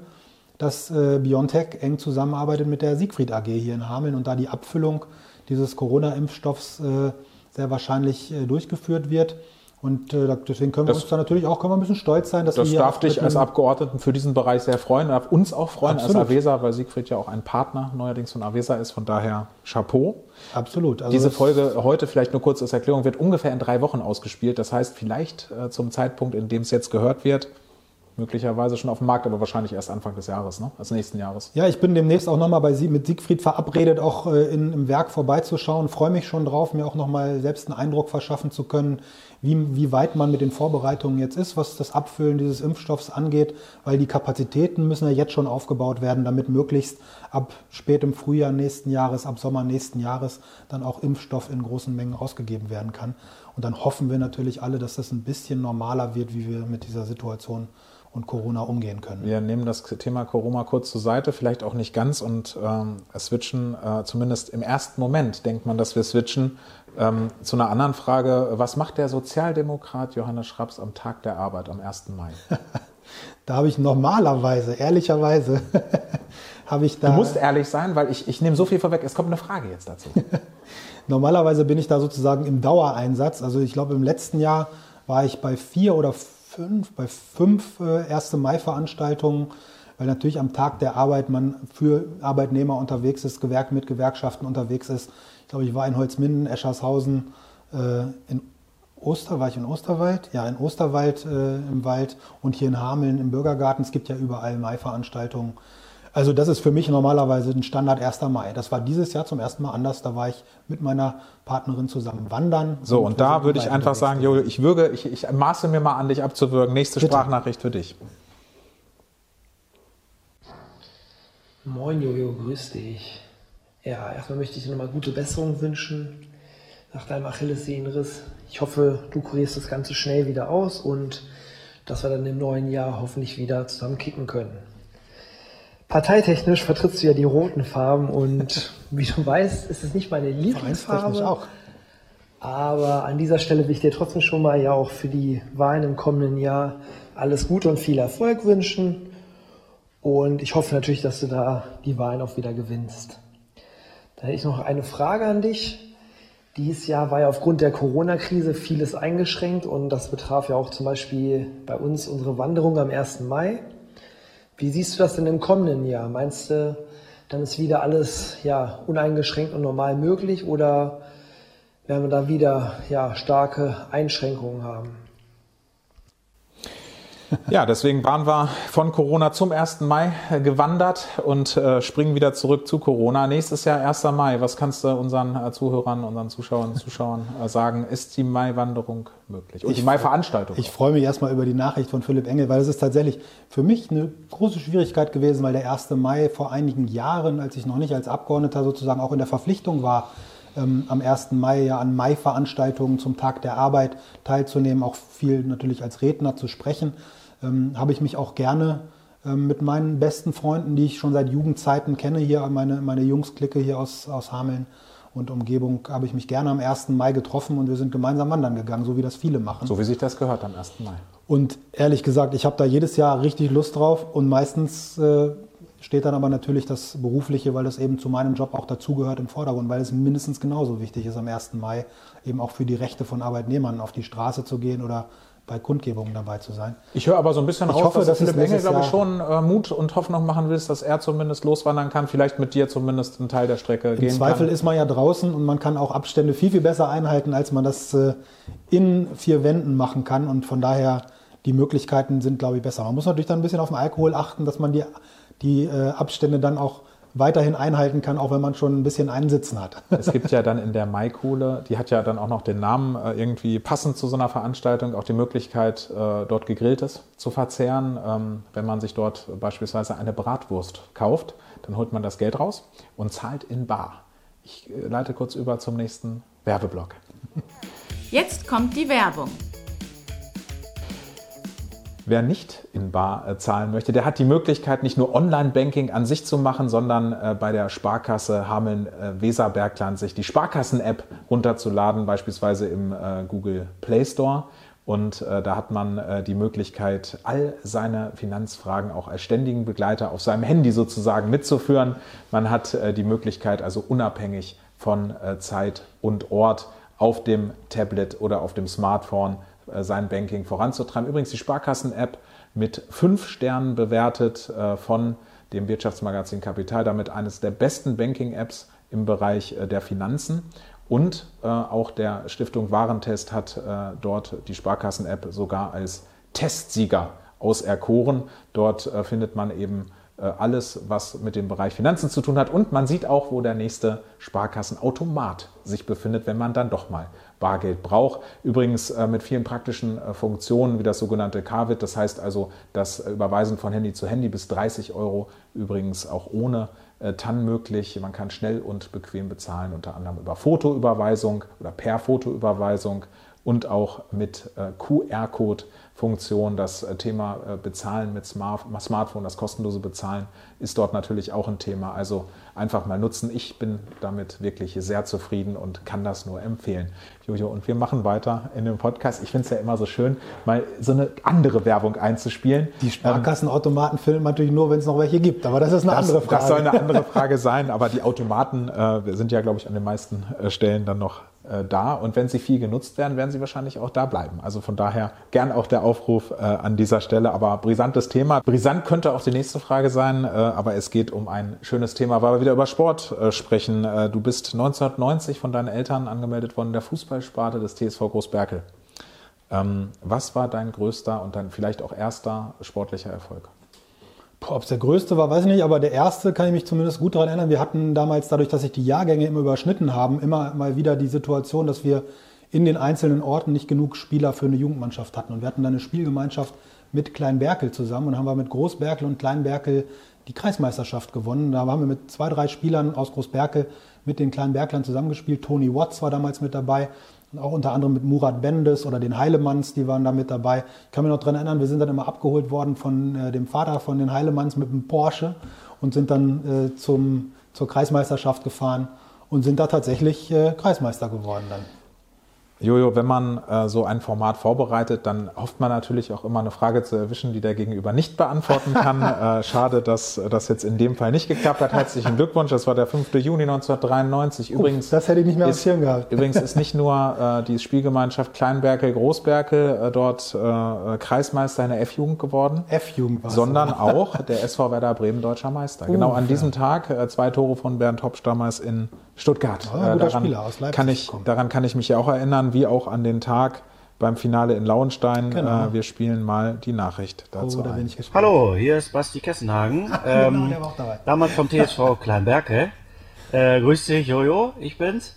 dass äh, BioNTech eng zusammenarbeitet mit der Siegfried AG hier in Hameln und da die Abfüllung dieses Corona-Impfstoffs äh, sehr wahrscheinlich äh, durchgeführt wird. Und äh, deswegen können wir das, uns da natürlich auch können wir ein bisschen stolz sein, dass das wir Das darf dich als Abgeordneten für diesen Bereich sehr freuen, darf uns auch freuen Absolut. als Avesa, weil Siegfried ja auch ein Partner neuerdings von Avesa ist. Von daher Chapeau. Absolut. Also Diese Folge heute, vielleicht nur kurz als Erklärung, wird ungefähr in drei Wochen ausgespielt. Das heißt, vielleicht äh, zum Zeitpunkt, in dem es jetzt gehört wird, möglicherweise schon auf dem Markt, aber wahrscheinlich erst Anfang des Jahres, ne? als nächsten Jahres. Ja, ich bin demnächst auch nochmal bei Sie mit Siegfried verabredet, auch äh, in, im Werk vorbeizuschauen. Freue mich schon drauf, mir auch nochmal selbst einen Eindruck verschaffen zu können, wie, wie weit man mit den Vorbereitungen jetzt ist, was das Abfüllen dieses Impfstoffs angeht, weil die Kapazitäten müssen ja jetzt schon aufgebaut werden, damit möglichst ab spätem Frühjahr nächsten Jahres, ab Sommer nächsten Jahres dann auch Impfstoff in großen Mengen ausgegeben werden kann. Und dann hoffen wir natürlich alle, dass das ein bisschen normaler wird, wie wir mit dieser Situation und Corona umgehen können. Wir nehmen das Thema Corona kurz zur Seite, vielleicht auch nicht ganz und ähm, switchen, äh, zumindest im ersten Moment denkt man, dass wir switchen ähm, zu einer anderen Frage. Was macht der Sozialdemokrat Johannes Schraps am Tag der Arbeit am 1. Mai? [laughs] da habe ich normalerweise, ehrlicherweise, [laughs] habe ich da. Du musst ehrlich sein, weil ich, ich nehme so viel vorweg. Es kommt eine Frage jetzt dazu. [laughs] normalerweise bin ich da sozusagen im Dauereinsatz. Also ich glaube, im letzten Jahr war ich bei vier oder fünf, bei fünf äh, 1. Mai-Veranstaltungen, weil natürlich am Tag der Arbeit man für Arbeitnehmer unterwegs ist, Gewerk mit Gewerkschaften unterwegs ist. Ich glaube, ich war in Holzminden, Eschershausen, äh, in Oster, war ich in Osterwald? Ja, in Osterwald äh, im Wald und hier in Hameln im Bürgergarten. Es gibt ja überall Mai-Veranstaltungen. Also das ist für mich normalerweise ein Standard 1. Mai. Das war dieses Jahr zum ersten Mal anders. Da war ich mit meiner Partnerin zusammen wandern. So, und, und da würde ich einfach sagen, Jojo, ich würge, ich, ich maße mir mal an, dich abzuwürgen. Nächste Bitte. Sprachnachricht für dich. Moin Jojo, grüß dich. Ja, erstmal möchte ich dir nochmal gute Besserung wünschen nach deinem Achillessehnenriss. Ich hoffe, du kurierst das Ganze schnell wieder aus und dass wir dann im neuen Jahr hoffentlich wieder zusammen kicken können. Parteitechnisch vertrittst du ja die roten Farben und [laughs] wie du weißt, ist es nicht meine Lieblingsfarbe. auch. Aber an dieser Stelle will ich dir trotzdem schon mal ja auch für die Wahlen im kommenden Jahr alles Gute und viel Erfolg wünschen. Und ich hoffe natürlich, dass du da die Wahlen auch wieder gewinnst. Da hätte ich noch eine Frage an dich. Dieses Jahr war ja aufgrund der Corona-Krise vieles eingeschränkt und das betraf ja auch zum Beispiel bei uns unsere Wanderung am 1. Mai. Wie siehst du das denn im kommenden Jahr? Meinst du, dann ist wieder alles ja, uneingeschränkt und normal möglich oder werden wir da wieder ja, starke Einschränkungen haben? Ja, deswegen waren wir von Corona zum 1. Mai äh, gewandert und äh, springen wieder zurück zu Corona. Nächstes Jahr 1. Mai. Was kannst du unseren äh, Zuhörern, unseren Zuschauern und Zuschauern äh, sagen? Ist die Mai-Wanderung möglich? Und ich, die Mai-Veranstaltung? Ich freue mich erstmal über die Nachricht von Philipp Engel, weil es ist tatsächlich für mich eine große Schwierigkeit gewesen, weil der 1. Mai vor einigen Jahren, als ich noch nicht als Abgeordneter sozusagen auch in der Verpflichtung war, ähm, am 1. Mai ja an Mai-Veranstaltungen zum Tag der Arbeit teilzunehmen, auch viel natürlich als Redner zu sprechen, ähm, habe ich mich auch gerne ähm, mit meinen besten Freunden, die ich schon seit Jugendzeiten kenne, hier meine, meine Jungs-Clique hier aus, aus Hameln und Umgebung, habe ich mich gerne am 1. Mai getroffen und wir sind gemeinsam wandern gegangen, so wie das viele machen. So wie sich das gehört am 1. Mai. Und ehrlich gesagt, ich habe da jedes Jahr richtig Lust drauf und meistens äh, steht dann aber natürlich das Berufliche, weil das eben zu meinem Job auch dazugehört im Vordergrund, weil es mindestens genauso wichtig ist, am 1. Mai eben auch für die Rechte von Arbeitnehmern auf die Straße zu gehen oder bei Kundgebungen dabei zu sein. Ich höre aber so ein bisschen ich raus, hoffe, dass Philipp Engel, glaube ich, schon äh, Mut und Hoffnung machen willst, dass er zumindest loswandern kann, vielleicht mit dir zumindest einen Teil der Strecke Im gehen Zweifel kann. Im Zweifel ist man ja draußen und man kann auch Abstände viel, viel besser einhalten, als man das äh, in vier Wänden machen kann und von daher die Möglichkeiten sind, glaube ich, besser. Man muss natürlich dann ein bisschen auf den Alkohol achten, dass man die die äh, Abstände dann auch weiterhin einhalten kann, auch wenn man schon ein bisschen einen Sitzen hat. [laughs] Es gibt ja dann in der Maikohle, die hat ja dann auch noch den Namen äh, irgendwie passend zu so einer Veranstaltung, auch die Möglichkeit, äh, dort gegrilltes zu verzehren. Ähm, wenn man sich dort beispielsweise eine Bratwurst kauft, dann holt man das Geld raus und zahlt in Bar. Ich äh, leite kurz über zum nächsten Werbeblock. Jetzt kommt die Werbung. Wer nicht in Bar äh, zahlen möchte, der hat die Möglichkeit, nicht nur Online-Banking an sich zu machen, sondern äh, bei der Sparkasse Hameln-Weserbergland äh, sich die Sparkassen-App runterzuladen, beispielsweise im Google Play Store. Und da hat man die Möglichkeit, all seine Finanzfragen auch als ständigen Begleiter auf seinem Handy sozusagen mitzuführen. Man hat die Möglichkeit, also unabhängig von Zeit und Ort auf dem Tablet oder auf dem Smartphone sein Banking voranzutreiben. Übrigens die Sparkassen-App mit fünf Sternen bewertet äh, von dem Wirtschaftsmagazin Kapital, damit eines der besten Banking-Apps im Bereich äh, der Finanzen. Und auch der Stiftung Warentest hat dort die Sparkassen-App sogar als Testsieger auserkoren. Dort findet man eben alles, was mit dem Bereich Finanzen zu tun hat. Und man sieht auch, wo der nächste Sparkassenautomat sich befindet, wenn man dann doch mal Bargeld braucht. Übrigens äh, mit vielen praktischen äh, Funktionen wie das sogenannte Carvit, das heißt also das Überweisen von Handy zu Handy bis 30 Euro, übrigens auch ohne äh, TAN möglich. Man kann schnell und bequem bezahlen, unter anderem über Fotoüberweisung oder per Fotoüberweisung und auch mit QR-Code Funktion. Das äh, Thema äh, Bezahlen mit Smartphone, das kostenlose Bezahlen ist dort natürlich auch ein Thema. Also einfach mal nutzen. Ich bin damit wirklich sehr zufrieden und kann das nur empfehlen. Jojo, und wir machen weiter in dem Podcast. Ich finde es ja immer so schön, mal so eine andere Werbung einzuspielen. Die Sparkassenautomaten filmen natürlich nur, wenn es noch welche gibt, aber das ist eine das, andere Frage. Das soll eine andere [laughs] Frage sein, aber die Automaten äh, sind ja, glaube ich, an den meisten äh, Stellen dann noch da und wenn sie viel genutzt werden, werden sie wahrscheinlich auch da bleiben. Also von daher gern auch der Aufruf äh, an dieser Stelle. Aber brisantes Thema. Brisant könnte auch die nächste Frage sein, äh, aber es geht um ein schönes Thema, weil wir wieder über Sport äh, sprechen. Äh, du bist 1990 von deinen Eltern angemeldet worden, der Fußballsparte des TSV Großberkel. Ähm, was war dein größter und dann vielleicht auch erster sportlicher Erfolg? Ob es der größte war, weiß ich nicht, aber der erste kann ich mich zumindest gut daran erinnern. Wir hatten damals, dadurch, dass sich die Jahrgänge immer überschnitten haben, immer mal wieder die Situation, dass wir in den einzelnen Orten nicht genug Spieler für eine Jugendmannschaft hatten. Und wir hatten dann eine Spielgemeinschaft mit Kleinberkel zusammen und haben wir mit Großberkel und Kleinberkel die Kreismeisterschaft gewonnen. Da haben wir mit zwei, drei Spielern aus Großberkel mit den Kleinberglern zusammengespielt. Tony Watts war damals mit dabei. Auch unter anderem mit Murat Bendes oder den Heilemanns, die waren da mit dabei. Ich kann mich noch daran erinnern, wir sind dann immer abgeholt worden von äh, dem Vater von den Heilemanns mit einem Porsche und sind dann äh, zum, zur Kreismeisterschaft gefahren und sind da tatsächlich äh, Kreismeister geworden dann. Jojo, wenn man äh, so ein Format vorbereitet, dann hofft man natürlich auch immer eine Frage zu erwischen, die der Gegenüber nicht beantworten kann. [laughs] äh, schade, dass das jetzt in dem Fall nicht geklappt hat. Herzlichen Glückwunsch. Das war der 5. Juni 1993. Übrigens, Uff, das hätte ich nicht mehr ist, Schirm gehabt. Übrigens ist nicht nur [laughs] äh, die Spielgemeinschaft Kleinberkel, Großberkel äh, dort äh, Kreismeister in der F-Jugend geworden, F-Jugend sondern auch der SV Werder Bremen deutscher Meister. genau an diesem Tag äh, zwei Tore von Bernd Hopsch damals in Stuttgart. Guter daran, Spieler aus Leipzig kann ich, daran kann ich mich ja auch erinnern, wie auch an den Tag beim Finale in Lauenstein. Genau. Äh, wir spielen mal die Nachricht dazu Oh, da bin ein. Hallo, hier ist Basti Kessenhagen. [laughs] Ähm, war auch dabei. damals vom TSV [laughs] Kleinberke. Äh, grüß dich, Jojo, ich bin's.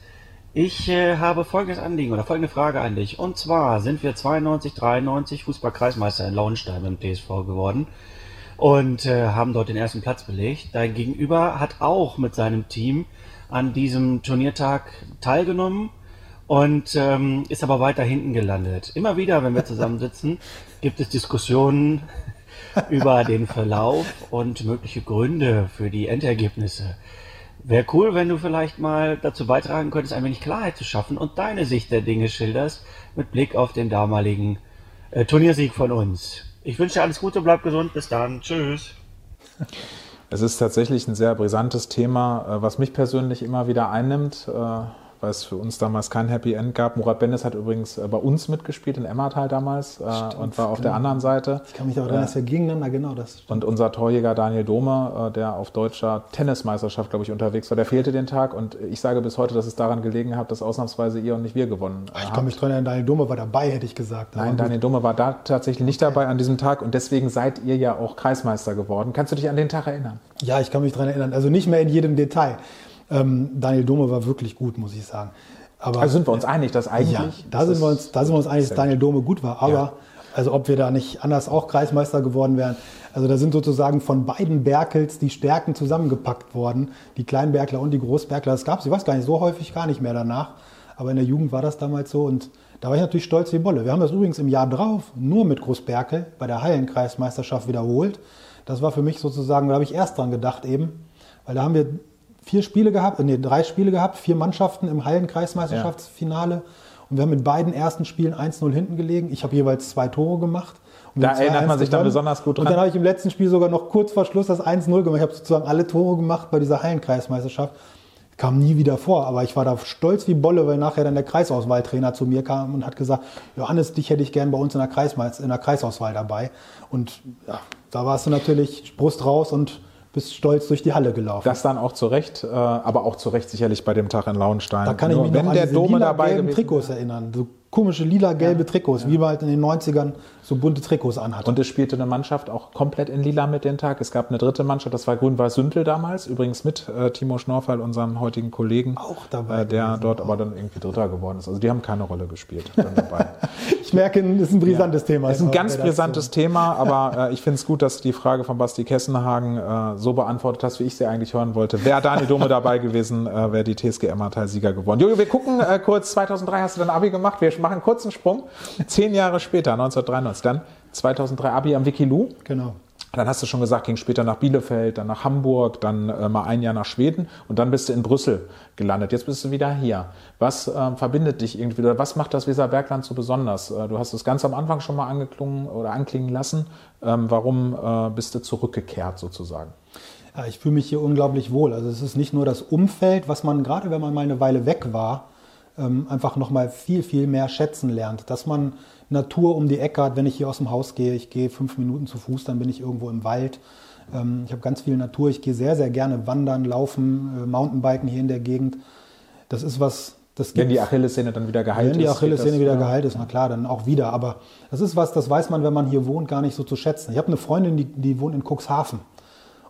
Ich äh, habe folgendes Anliegen oder folgende Frage an dich. Und zwar sind wir 92, 93 Fußballkreismeister in Lauenstein beim TSV geworden und äh, haben dort den ersten Platz belegt. Dein Gegenüber hat auch mit seinem Team an diesem Turniertag teilgenommen und ähm, ist aber weiter hinten gelandet. Immer wieder, wenn wir zusammensitzen, [laughs] gibt es Diskussionen über den Verlauf und mögliche Gründe für die Endergebnisse. Wäre cool, wenn du vielleicht mal dazu beitragen könntest, ein wenig Klarheit zu schaffen und deine Sicht der Dinge schilderst mit Blick auf den damaligen äh, Turniersieg von uns. Ich wünsche dir alles Gute, bleib gesund, bis dann, tschüss. Es ist tatsächlich ein sehr brisantes Thema, äh, was mich persönlich immer wieder einnimmt, äh, weil es für uns damals kein Happy End gab. Murat Bendes hat übrigens äh, bei uns mitgespielt in Emmertal damals äh, und war auf der anderen Seite. Ich kann mich daran erinnern, dass wir gegeneinander, genau das. Und unser Torjäger Daniel Dome, äh, der auf deutscher Tennismeisterschaft, glaube ich, unterwegs war, der fehlte den Tag. Und ich sage bis heute, dass es daran gelegen hat, dass ausnahmsweise ihr und nicht wir gewonnen äh, Ich haben. kann mich daran erinnern, Daniel Dome war dabei, hätte ich gesagt. Nein. Daniel Dome war da tatsächlich nicht dabei an diesem Tag und deswegen seid ihr ja auch Kreismeister geworden. Kannst du dich an den Tag erinnern? Ja, ich kann mich daran erinnern. Also nicht mehr in jedem Detail. Ähm, Daniel Dome war wirklich gut, muss ich sagen. Aber Also sind wir uns einig, dass eigentlich. ja, da sind, wir uns, da sind wir uns einig, dass Daniel Dome gut war. Aber Ja. also ob wir da nicht anders auch Kreismeister geworden wären. Also da sind sozusagen von beiden Berkels die Stärken zusammengepackt worden. Die Kleinbergler und die Großbergler. Das gab es, ich weiß gar nicht, so häufig gar nicht mehr danach. Aber in der Jugend war das damals so. Und da war ich natürlich stolz wie Bolle. Wir haben das übrigens im Jahr drauf nur mit Großberkel bei der Hallenkreismeisterschaft wiederholt. Das war für mich sozusagen, da habe ich erst dran gedacht eben. Weil da haben wir vier Spiele gehabt, äh, nee, drei Spiele gehabt, vier Mannschaften im Hallenkreismeisterschaftsfinale. Und wir haben mit beiden ersten Spielen 1-0 hinten gelegen. Ich habe jeweils zwei Tore gemacht. Und Da erinnert 2-1 man sich dann besonders gut Und dran. dann habe ich im letzten Spiel sogar noch kurz vor Schluss das 1-0 gemacht. Ich habe sozusagen alle Tore gemacht bei dieser Hallenkreismeisterschaft. Kam nie wieder vor, aber ich war da stolz wie Bolle, weil nachher dann der Kreisauswahltrainer zu mir kam und hat gesagt, Johannes, dich hätte ich gern bei uns in der, Kreismeiz in der Kreisauswahl dabei. Und ja, da warst du natürlich Brust raus und bist stolz durch die Halle gelaufen. Das dann auch zu Recht, äh, aber auch zu Recht sicherlich bei dem Tag in Lauenstein. Da kann ich Nur mich wenn noch an der diese Dome dabei gewesen Trikots erinnern. So komische lila-gelbe Trikots, wie man halt in den 90ern so bunte Trikots anhatte. Und es spielte eine Mannschaft auch komplett in Lila mit den Tag. Es gab eine dritte Mannschaft, das war Grün-Weiß Süntel damals, übrigens mit äh, Timo Schnorfall, unserem heutigen Kollegen. Auch dabei Äh, der gewesen. dort aber dann irgendwie Dritter geworden ist. Also die haben keine Rolle gespielt [laughs] dabei. ich merke, es ist ein brisantes Thema. Das ist ein ganz brisantes Thema, aber äh, ich finde es gut, dass du die Frage von Basti Kessenhagen äh, so beantwortet hast, wie ich sie eigentlich hören wollte. Wäre Dani Dome dabei gewesen, äh, wäre die TSG Emmertal Sieger geworden. Jojo, wir gucken äh, kurz, 2003 hast du dein Abi gemacht, wir machen einen kurzen Sprung. Zehn Jahre später, 1993, dann 2003 Abi am Wikilu. Genau. Dann hast du schon gesagt, ging später nach Bielefeld, dann nach Hamburg, dann äh, mal ein Jahr nach Schweden und dann bist du in Brüssel gelandet. Jetzt bist du wieder hier. Was ähm, verbindet dich irgendwie oder was macht das Weserbergland so besonders? Äh, du hast es ganz am Anfang schon mal angeklungen oder anklingen lassen. Ähm, warum äh, bist du zurückgekehrt sozusagen? Ja, ich fühle mich hier unglaublich wohl. Also es ist nicht nur das Umfeld, was man gerade, wenn man mal eine Weile weg war, ähm, einfach noch mal viel, viel mehr schätzen lernt. Dass man Natur um die Ecke hat, wenn ich hier aus dem Haus gehe. Ich gehe fünf Minuten zu Fuß, dann bin ich irgendwo im Wald. Ähm, ich habe ganz viel Natur. Ich gehe sehr, sehr gerne wandern, laufen, äh, Mountainbiken hier in der Gegend. Das ist was, das Wenn die Achillessehne dann wieder geheilt wenn die ist. Achillessehne wieder ja. geheilt ist, na klar, dann auch wieder. Aber das ist was, das weiß man, wenn man hier wohnt, gar nicht so zu schätzen. Ich habe eine Freundin, die, die wohnt in Cuxhaven.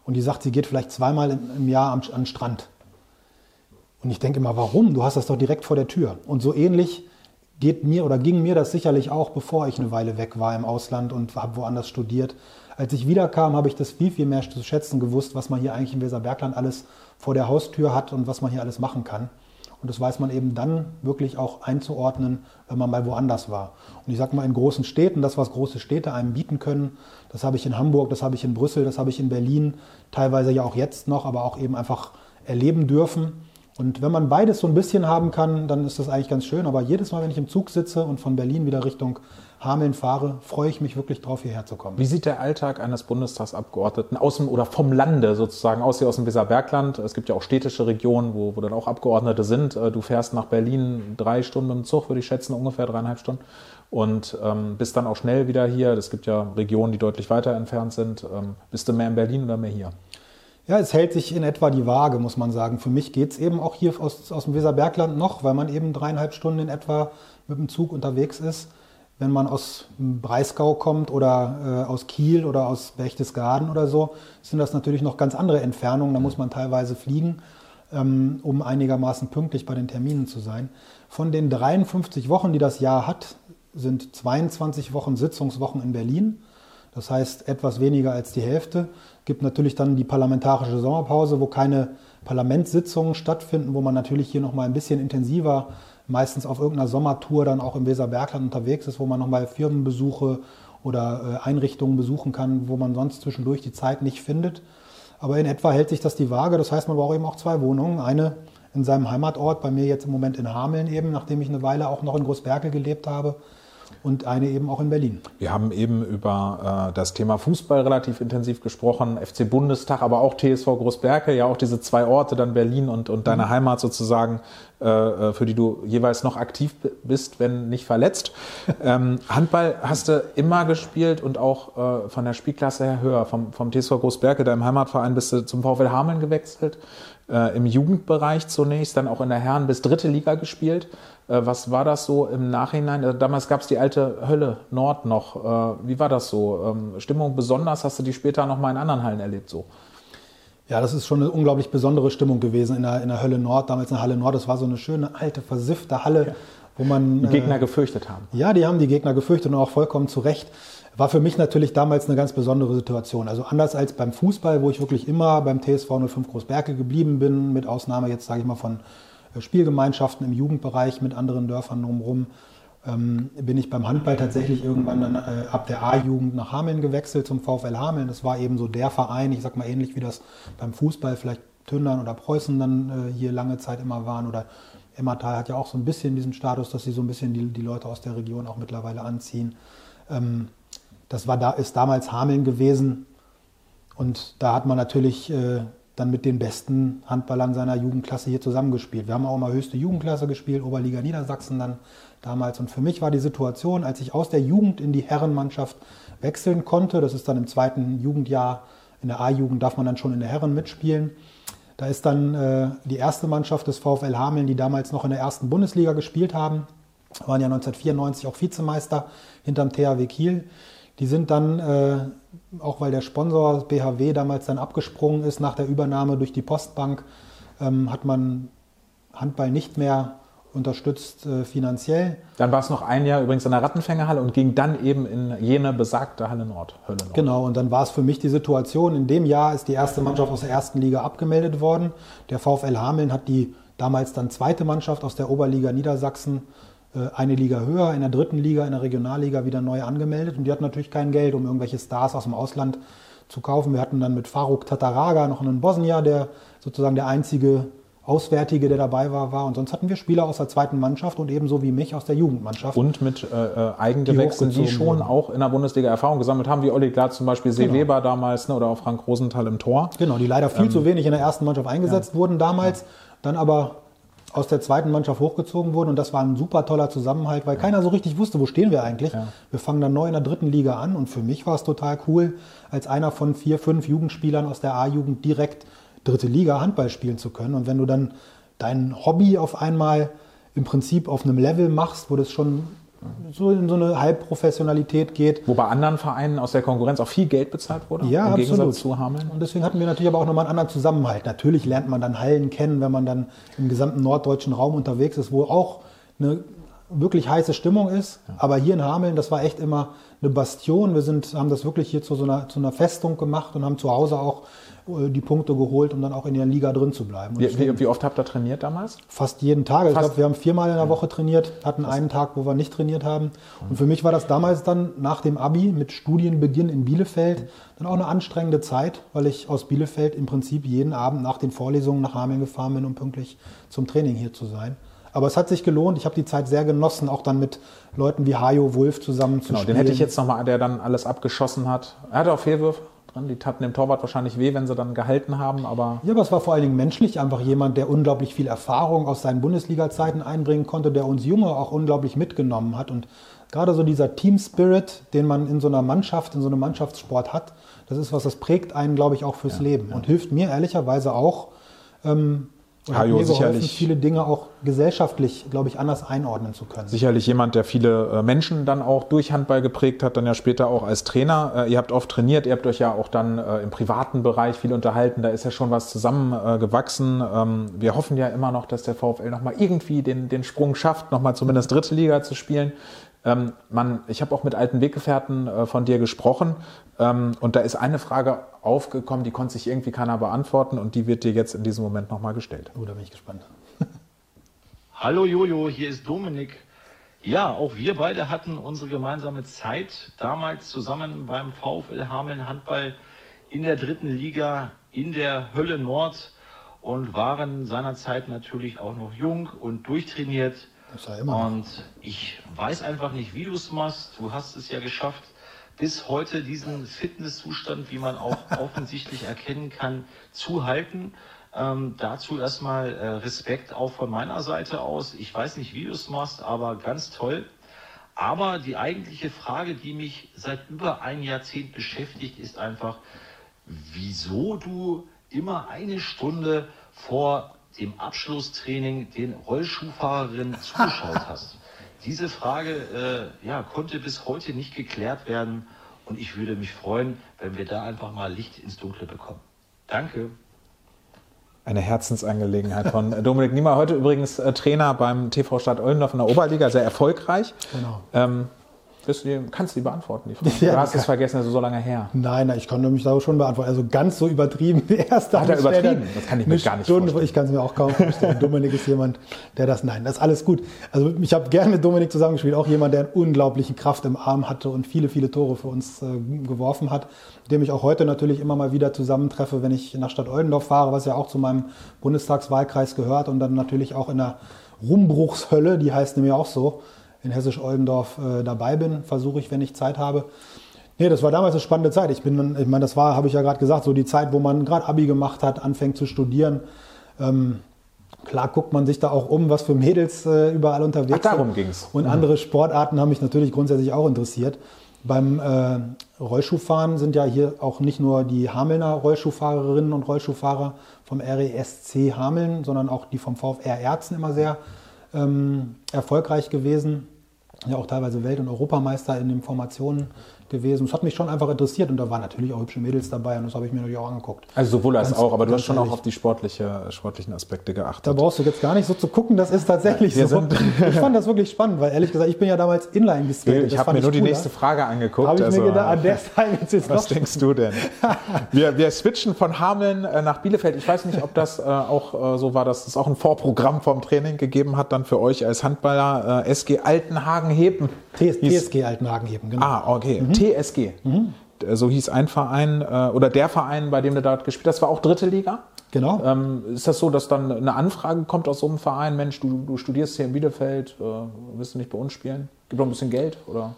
Und die sagt, sie geht vielleicht zweimal im Jahr am, an den Strand. Und ich denke immer, warum? Du hast das doch direkt vor der Tür. Und so ähnlich geht mir oder ging mir das sicherlich auch, bevor ich eine Weile weg war im Ausland und habe woanders studiert. Als ich wiederkam, habe ich das viel, viel mehr zu schätzen gewusst, was man hier eigentlich im Weserbergland alles vor der Haustür hat und was man hier alles machen kann. Und das weiß man eben dann wirklich auch einzuordnen, wenn man mal woanders war. Und ich sage mal, in großen Städten, das, was große Städte einem bieten können, das habe ich in Hamburg, das habe ich in Brüssel, das habe ich in Berlin, teilweise ja auch jetzt noch, aber auch eben einfach erleben dürfen. Und wenn man beides so ein bisschen haben kann, dann ist das eigentlich ganz schön. Aber jedes Mal, wenn ich im Zug sitze und von Berlin wieder Richtung Hameln fahre, freue ich mich wirklich drauf, hierher zu kommen. Wie sieht der Alltag eines Bundestagsabgeordneten aus dem oder vom Lande sozusagen aus, hier aus dem Weserbergland? Es gibt ja auch städtische Regionen, wo, wo dann auch Abgeordnete sind. Äh, du fährst nach Berlin drei Stunden im Zug, würde ich schätzen, ungefähr dreieinhalb Stunden. Und ähm, bist dann auch schnell wieder hier. Es gibt ja Regionen, die deutlich weiter entfernt sind. Ähm, bist du mehr in Berlin oder mehr hier? Ja, es hält sich in etwa die Waage, muss man sagen. Für mich geht es eben auch hier aus, aus dem Weserbergland noch, weil man eben dreieinhalb Stunden in etwa mit dem Zug unterwegs ist. Wenn man aus Breisgau kommt oder äh, aus Kiel oder aus Berchtesgaden oder so, sind das natürlich noch ganz andere Entfernungen. Da muss man teilweise fliegen, ähm, um einigermaßen pünktlich bei den Terminen zu sein. Von den 53 Wochen, die das Jahr hat, sind 22 Wochen Sitzungswochen in Berlin. Das heißt etwas weniger als die Hälfte gibt natürlich dann die parlamentarische Sommerpause, wo keine Parlamentssitzungen stattfinden, wo man natürlich hier nochmal ein bisschen intensiver, meistens auf irgendeiner Sommertour dann auch im Weserbergland unterwegs ist, wo man nochmal Firmenbesuche oder äh, Einrichtungen besuchen kann, wo man sonst zwischendurch die Zeit nicht findet. Aber in etwa hält sich das die Waage. Das heißt, man braucht eben auch zwei Wohnungen. Eine in seinem Heimatort, bei mir jetzt im Moment in Hameln eben, nachdem ich eine Weile auch noch in Großberge gelebt habe und eine eben auch in Berlin. Wir haben eben über äh, das Thema Fußball relativ intensiv gesprochen, FC Bundestag, aber auch TSV Großberke, ja auch diese zwei Orte, dann Berlin und, und deine mhm. Heimat sozusagen, äh, äh, für die du jeweils noch aktiv bist, wenn nicht verletzt. [laughs] ähm, Handball hast du immer gespielt und auch äh, von der Spielklasse her höher. Vom, vom TSV Großberke, deinem Heimatverein, bist du zum VfL Hameln gewechselt äh, im Jugendbereich zunächst, dann auch in der Herren- bis dritte Liga gespielt. Äh, was war das so im Nachhinein? Also damals gab es die alte Hölle Nord noch. Äh, wie war das so? Ähm, Stimmung besonders? Hast du die später noch mal in anderen Hallen erlebt so? Ja, das ist schon eine unglaublich besondere Stimmung gewesen in der, in der Hölle Nord, damals in der Halle Nord. Das war so eine schöne, alte, versiffte Halle, ja. wo man. Die Gegner äh, gefürchtet haben. Ja, die haben die Gegner gefürchtet und auch vollkommen zu Recht. War für mich natürlich damals eine ganz besondere Situation. Also anders als beim Fußball, wo ich wirklich immer beim TSV 05 Großberke geblieben bin, mit Ausnahme jetzt, sage ich mal, von äh, Spielgemeinschaften im Jugendbereich mit anderen Dörfern drumherum, ähm, bin ich beim Handball tatsächlich irgendwann dann äh, ab der A-Jugend nach Hameln gewechselt zum VfL Hameln. Das war eben so der Verein, ich sag mal ähnlich wie das beim Fußball vielleicht Tündern oder Preußen dann äh, hier lange Zeit immer waren oder Emmertal hat ja auch so ein bisschen diesen Status, dass sie so ein bisschen die, die Leute aus der Region auch mittlerweile anziehen. Ähm, das war da, ist damals Hameln gewesen. Und da hat man natürlich äh, dann mit den besten Handballern seiner Jugendklasse hier zusammengespielt. Wir haben auch mal höchste Jugendklasse gespielt, Oberliga Niedersachsen dann damals. Und für mich war die Situation, als ich aus der Jugend in die Herrenmannschaft wechseln konnte, das ist dann im zweiten Jugendjahr, in der A-Jugend darf man dann schon in der Herren mitspielen. Da ist dann äh, die erste Mannschaft des VfL Hameln, die damals noch in der ersten Bundesliga gespielt haben, waren ja 1994 auch Vizemeister hinterm THW Kiel. Die sind dann, äh, auch weil der Sponsor BHW damals dann abgesprungen ist nach der Übernahme durch die Postbank, ähm, hat man Handball nicht mehr unterstützt äh, finanziell. Dann war es noch ein Jahr übrigens in der Rattenfängerhalle und ging dann eben in jene besagte Halle Nord, Hölle Nord. Genau, und dann war es für mich die Situation, in dem Jahr ist die erste Mannschaft aus der ersten Liga abgemeldet worden. Der VfL Hameln hat die damals dann zweite Mannschaft aus der Oberliga Niedersachsen eine Liga höher, in der dritten Liga, in der Regionalliga wieder neu angemeldet. Und die hatten natürlich kein Geld, um irgendwelche Stars aus dem Ausland zu kaufen. Wir hatten dann mit Faruk Tataraga noch einen Bosnier, der sozusagen der einzige Auswärtige, der dabei war, war. Und sonst hatten wir Spieler aus der zweiten Mannschaft und ebenso wie mich aus der Jugendmannschaft. Und mit äh, äh Eigengewächsen, die, die schon wurden. auch in der Bundesliga Erfahrung gesammelt haben, wie Olli Glatz zum Beispiel, See genau. Weber damals ne, oder auch Frank Rosenthal im Tor. Genau, die leider viel ähm, zu wenig in der ersten Mannschaft eingesetzt ja. wurden damals, dann aber aus der zweiten Mannschaft hochgezogen wurden. Und das war ein super toller Zusammenhalt, weil keiner so richtig wusste, wo stehen wir eigentlich. Ja. Wir fangen dann neu in der dritten Liga an. Und für mich war es total cool, als einer von vier, fünf Jugendspielern aus der A-Jugend direkt dritte Liga Handball spielen zu können. Und wenn du dann dein Hobby auf einmal im Prinzip auf einem Level machst, wo das schon so in so eine Halbprofessionalität geht. Wo bei anderen Vereinen aus der Konkurrenz auch viel Geld bezahlt wurde? Ja, im absolut. Gegensatz zu Hameln. Und deswegen hatten wir natürlich aber auch nochmal einen anderen Zusammenhalt. Natürlich lernt man dann Hallen kennen, wenn man dann im gesamten norddeutschen Raum unterwegs ist, wo auch eine wirklich heiße Stimmung ist. Aber hier in Hameln, das war echt immer eine Bastion. Wir sind, haben das wirklich hier zu so einer, zu einer Festung gemacht und haben zu Hause auch die Punkte geholt, um dann auch in der Liga drin zu bleiben. Und Wie, wie, wie oft habt ihr trainiert damals? fast jeden Tag. Ich Fast. glaube, wir haben viermal in der Woche trainiert, hatten einen Tag, wo wir nicht trainiert haben. Und für mich war das damals dann nach dem Abi mit Studienbeginn in Bielefeld dann auch eine anstrengende Zeit, weil ich aus Bielefeld im Prinzip jeden Abend nach den Vorlesungen nach Hameln gefahren bin, um pünktlich zum Training hier zu sein. Aber es hat sich gelohnt. Ich habe die Zeit sehr genossen, auch dann mit Leuten wie Hajo Wolf zusammen zu Genau, den spielen. hätte ich jetzt nochmal, der dann alles abgeschossen hat. Er hatte auch Fehlwürfe dran, die taten dem Torwart wahrscheinlich weh, wenn sie dann gehalten haben, aber Ja, aber es war vor allen Dingen menschlich. Einfach jemand, der unglaublich viel Erfahrung aus seinen Bundesliga-Zeiten einbringen konnte, der uns Junge auch unglaublich mitgenommen hat. Und gerade so dieser Team-Spirit, den man in so einer Mannschaft, in so einem Mannschaftssport hat, das ist was, das prägt einen, glaube ich, auch fürs Leben und hilft mir ehrlicherweise auch, ähm, und hat Hajo mir geholfen, sicherlich- viele Dinge auch gesellschaftlich, glaube ich, anders einordnen zu können. sicherlich jemand, der viele äh, Menschen dann auch durch Handball geprägt hat, dann ja später auch als Trainer. Äh, ihr habt oft trainiert, ihr habt euch ja auch dann äh, im privaten Bereich viel unterhalten, da ist ja schon was zusammengewachsen. Äh, gewachsen. ähm, wir hoffen ja immer noch, dass der VfL nochmal irgendwie den, den Sprung schafft, nochmal zumindest dritte Liga zu spielen. Ähm, man, ich habe auch mit alten Weggefährten äh, von dir gesprochen und da ist eine Frage aufgekommen, die konnte sich irgendwie keiner beantworten und die wird dir jetzt in diesem Moment nochmal gestellt. Oh, da bin ich gespannt. [laughs] Hallo Jojo, hier ist Dominik. Ja, auch wir beide hatten unsere gemeinsame Zeit damals zusammen beim VfL Hameln Handball in der dritten Liga in der Hölle Nord und waren seinerzeit natürlich auch noch jung und durchtrainiert. Das ja immer noch. Und ich weiß einfach nicht, wie du es machst. Du hast es ja geschafft, bis heute diesen Fitnesszustand, wie man auch [laughs] offensichtlich erkennen kann, zu halten. Ähm, dazu erstmal äh, Respekt auch von meiner Seite aus. Ich weiß nicht, wie du es machst, aber ganz toll. Aber die eigentliche Frage, die mich seit über ein Jahrzehnt beschäftigt, ist einfach, wieso du immer eine Stunde vor dem Abschlusstraining den Rollschuhfahrerinnen [laughs] zugeschaut hast. Diese Frage äh, ja, konnte bis heute nicht geklärt werden und ich würde mich freuen, wenn wir da einfach mal Licht ins Dunkle bekommen. Danke. Eine Herzensangelegenheit von Dominik Niemeyer. Heute übrigens äh, Trainer beim TV Stadt Oldendorf in der Oberliga, sehr erfolgreich. Genau. Ähm, die, kannst du die beantworten? Die [laughs] Frage? Ja, du hast es vergessen, das ist so lange her. Nein, nein, ich konnte mich da schon beantworten. Also ganz so übertrieben wie er es da Hat er übertrieben? Das kann ich mir Eine gar nicht Stunde, vorstellen. Ich kann es mir auch kaum vorstellen. [laughs] Dominik ist jemand, der das, nein, das ist alles gut. Also ich habe gerne mit Dominik zusammengespielt, auch jemand, der einen unglaublichen Kraft im Arm hatte und viele, viele Tore für uns äh, geworfen hat, mit dem ich auch heute natürlich immer mal wieder zusammentreffe, wenn ich nach Stadt Oldendorf fahre, was ja auch zu meinem Bundestagswahlkreis gehört und dann natürlich auch in der Rumbruchshölle, die heißt nämlich auch so, in Hessisch-Oldendorf äh, dabei bin, versuche ich, wenn ich Zeit habe. Nee, das war damals eine spannende Zeit. Ich bin, dann- ich meine, das war, habe ich ja gerade gesagt, so die Zeit, wo man gerade Abi gemacht hat, anfängt zu studieren. Ähm, klar guckt man sich da auch um, was für Mädels äh, überall unterwegs Ach, darum sind. ging's. Und andere Sportarten haben mich natürlich grundsätzlich auch interessiert. Beim äh, Rollschuhfahren sind ja hier auch nicht nur die Hamelner Rollschuhfahrerinnen und Rollschuhfahrer vom RESC Hameln, sondern auch die vom VfR Erzen immer sehr ähm, erfolgreich gewesen. Ja, auch teilweise Welt- und Europameister in den Formationen gewesen. Das hat mich schon einfach interessiert und da waren natürlich auch hübsche Mädels dabei und das habe ich mir natürlich auch angeguckt. Also sowohl als Ganz- auch, aber du hast schon auch ehrlich. auf die sportliche, sportlichen Aspekte geachtet. Da brauchst du jetzt gar nicht so zu gucken, das ist tatsächlich Wir so. [laughs] ich fand das wirklich spannend, weil ehrlich gesagt, ich bin ja damals Inline geskatet. ich habe mir nur die cooler. nächste Frage angeguckt. Habe ich also, mir gedacht, an der [laughs] Zeit jetzt jetzt Was denkst du denn? [laughs] Wir, wir switchen von Hameln äh, nach Bielefeld. Ich weiß nicht, ob das äh, auch äh, so war, dass es auch ein Vorprogramm vom Training gegeben hat, dann für euch als Handballer äh, SG Altenhagen-Heben. TSG Altenhagen-Heben, genau. Ah, okay. TSG. Äh, So hieß ein Verein äh, oder der Verein, bei dem du dort gespielt hast, Das war auch dritte Liga. Genau. Ähm, ist das so, dass dann eine Anfrage kommt aus so einem Verein, Mensch, du, du studierst hier in Bielefeld, äh, willst du nicht bei uns spielen? Gib doch ein bisschen Geld, oder?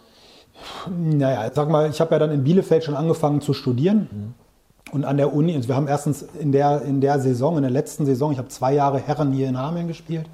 Naja, sag mal, ich habe ja dann in Bielefeld schon angefangen zu studieren. Und an der Uni, also wir haben erstens in der, in der Saison, in der letzten Saison, ich habe zwei Jahre Herren hier in Hameln gespielt.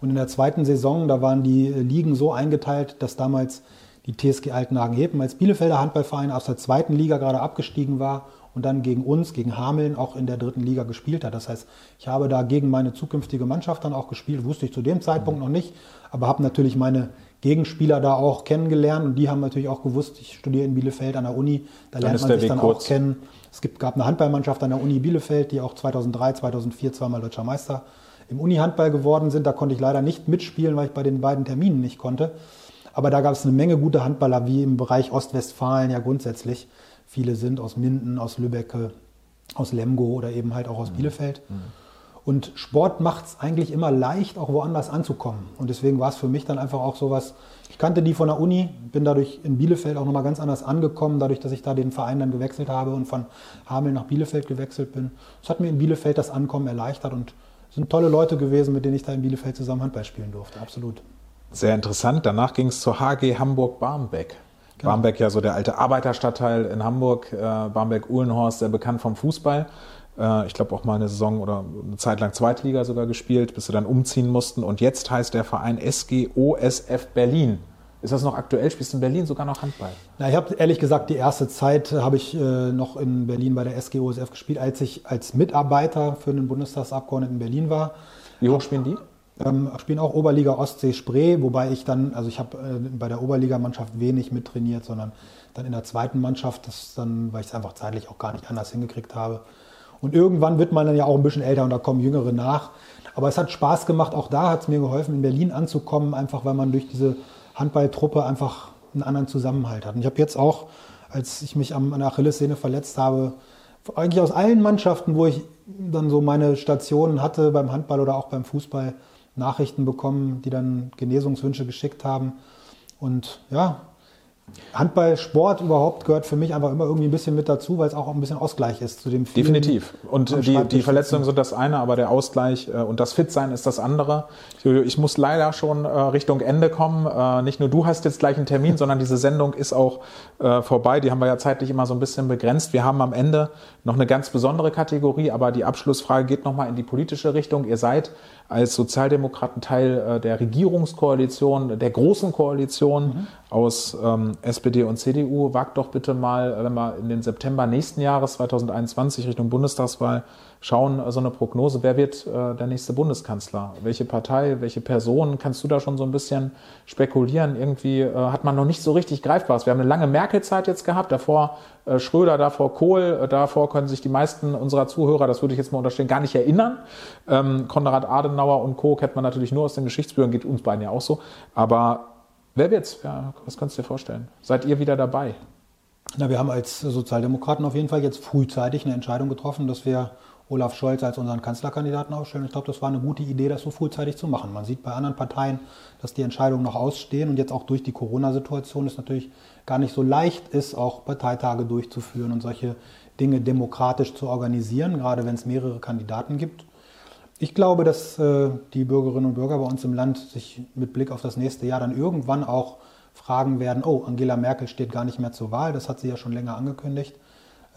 Und in der zweiten Saison, da waren die Ligen so eingeteilt, dass damals die TSG Altenhagen-Hepen als Bielefelder Handballverein aus der zweiten Liga gerade abgestiegen war und dann gegen uns, gegen Hameln, auch in der dritten Liga gespielt hat. Das heißt, ich habe da gegen meine zukünftige Mannschaft dann auch gespielt, wusste ich zu dem Zeitpunkt noch nicht, aber habe natürlich meine Gegenspieler da auch kennengelernt und die haben natürlich auch gewusst, ich studiere in Bielefeld an der Uni, da lernt man sich Weg dann kurz. auch kennen. Es gibt, gab eine Handballmannschaft an der Uni Bielefeld, die auch 2003, 2004 zweimal deutscher Meister im Uni-Handball geworden sind. Da konnte ich leider nicht mitspielen, weil ich bei den beiden Terminen nicht konnte. Aber da gab es eine Menge gute Handballer, wie im Bereich Ostwestfalen ja grundsätzlich. Viele sind aus Minden, aus Lübeck, aus Lemgo oder eben halt auch aus Bielefeld. Und Sport macht es eigentlich immer leicht, auch woanders anzukommen. Und deswegen war es für mich dann einfach auch sowas, ich kannte die von der Uni, bin dadurch in Bielefeld auch nochmal ganz anders angekommen, dadurch, dass ich da den Verein dann gewechselt habe und von Hameln nach Bielefeld gewechselt bin. Das hat mir in Bielefeld das Ankommen erleichtert und es sind tolle Leute gewesen, mit denen ich da in Bielefeld zusammen Handball spielen durfte, absolut. Sehr interessant. Danach ging es zur HG Hamburg-Barmbek. Genau. Barmbek ja so der alte Arbeiterstadtteil in Hamburg. Äh, Barmbek-Uhlenhorst, sehr bekannt vom Fußball. Äh, ich glaube auch mal eine Saison oder eine Zeit lang Zweitliga sogar gespielt, bis sie dann umziehen mussten. Und jetzt heißt der Verein SGOSF Berlin. Ist das noch aktuell? Spielst du in Berlin sogar noch Handball? Na, ich habe ehrlich gesagt die erste Zeit habe ich äh, noch in Berlin bei der SGOSF gespielt, als ich als Mitarbeiter für einen Bundestagsabgeordneten in Berlin war. Wie hoch spielen die? Ähm, spielen auch Oberliga Ostsee Spree, wobei ich dann, also ich habe äh, bei der Oberligamannschaft wenig mittrainiert, sondern dann in der zweiten Mannschaft, das dann, weil ich es einfach zeitlich auch gar nicht anders hingekriegt habe. Und irgendwann wird man dann ja auch ein bisschen älter und da kommen Jüngere nach. Aber es hat Spaß gemacht, auch da hat es mir geholfen, in Berlin anzukommen, einfach weil man durch diese Handballtruppe einfach einen anderen Zusammenhalt hat. Und ich habe jetzt auch, als ich mich an der Achillessehne verletzt habe, eigentlich aus allen Mannschaften, wo ich dann so meine Stationen hatte, beim Handball oder auch beim Fußball, Nachrichten bekommen, die dann Genesungswünsche geschickt haben. Und ja, Handball, Sport überhaupt gehört für mich einfach immer irgendwie ein bisschen mit dazu, weil es auch ein bisschen Ausgleich ist zu dem vielen Definitiv. Und die, die Verletzungen sind das eine, aber der Ausgleich äh, und das Fitsein ist das andere. Jojo, ich muss leider schon äh, Richtung Ende kommen. Äh, nicht nur du hast jetzt gleich einen Termin, [laughs] sondern diese Sendung ist auch vorbei. Die haben wir ja zeitlich immer so ein bisschen begrenzt. Wir haben am Ende noch eine ganz besondere Kategorie, aber die Abschlussfrage geht nochmal in die politische Richtung. Ihr seid als Sozialdemokraten Teil äh, der Regierungskoalition, der großen Koalition aus ähm, SPD und CDU. Wagt doch bitte mal, äh, wenn wir in den September nächsten Jahres 2021 Richtung Bundestagswahl schauen, äh, so eine Prognose. Wer wird äh, der nächste Bundeskanzler? Welche Partei, welche Person? Kannst du da schon so ein bisschen spekulieren? Irgendwie äh, hat man noch nicht so richtig greifbares. Wir haben eine lange Merkel-Zeit jetzt gehabt, davor äh, Schröder, davor Kohl, äh, davor können sich die meisten unserer Zuhörer, das würde ich jetzt mal unterstellen, gar nicht erinnern. Ähm, Konrad Adenauer und Co. kennt man natürlich nur aus den Geschichtsbüchern, geht uns beiden ja auch so. Aber wer wird's? Ja, was kannst du dir vorstellen? Seid ihr wieder dabei? Na, wir haben als Sozialdemokraten auf jeden Fall jetzt frühzeitig eine Entscheidung getroffen, dass wir Olaf Scholz als unseren Kanzlerkandidaten aufstellen. Ich glaube, das war eine gute Idee, das so frühzeitig zu machen. Man sieht bei anderen Parteien, dass die Entscheidungen noch ausstehen und jetzt auch durch die Corona-Situation es natürlich gar nicht so leicht ist, auch Parteitage durchzuführen und solche Dinge demokratisch zu organisieren, gerade wenn es mehrere Kandidaten gibt. Ich glaube, dass äh, die Bürgerinnen und Bürger bei uns im Land sich mit Blick auf das nächste Jahr dann irgendwann auch fragen werden, oh, Angela Merkel steht gar nicht mehr zur Wahl, das hat sie ja schon länger angekündigt.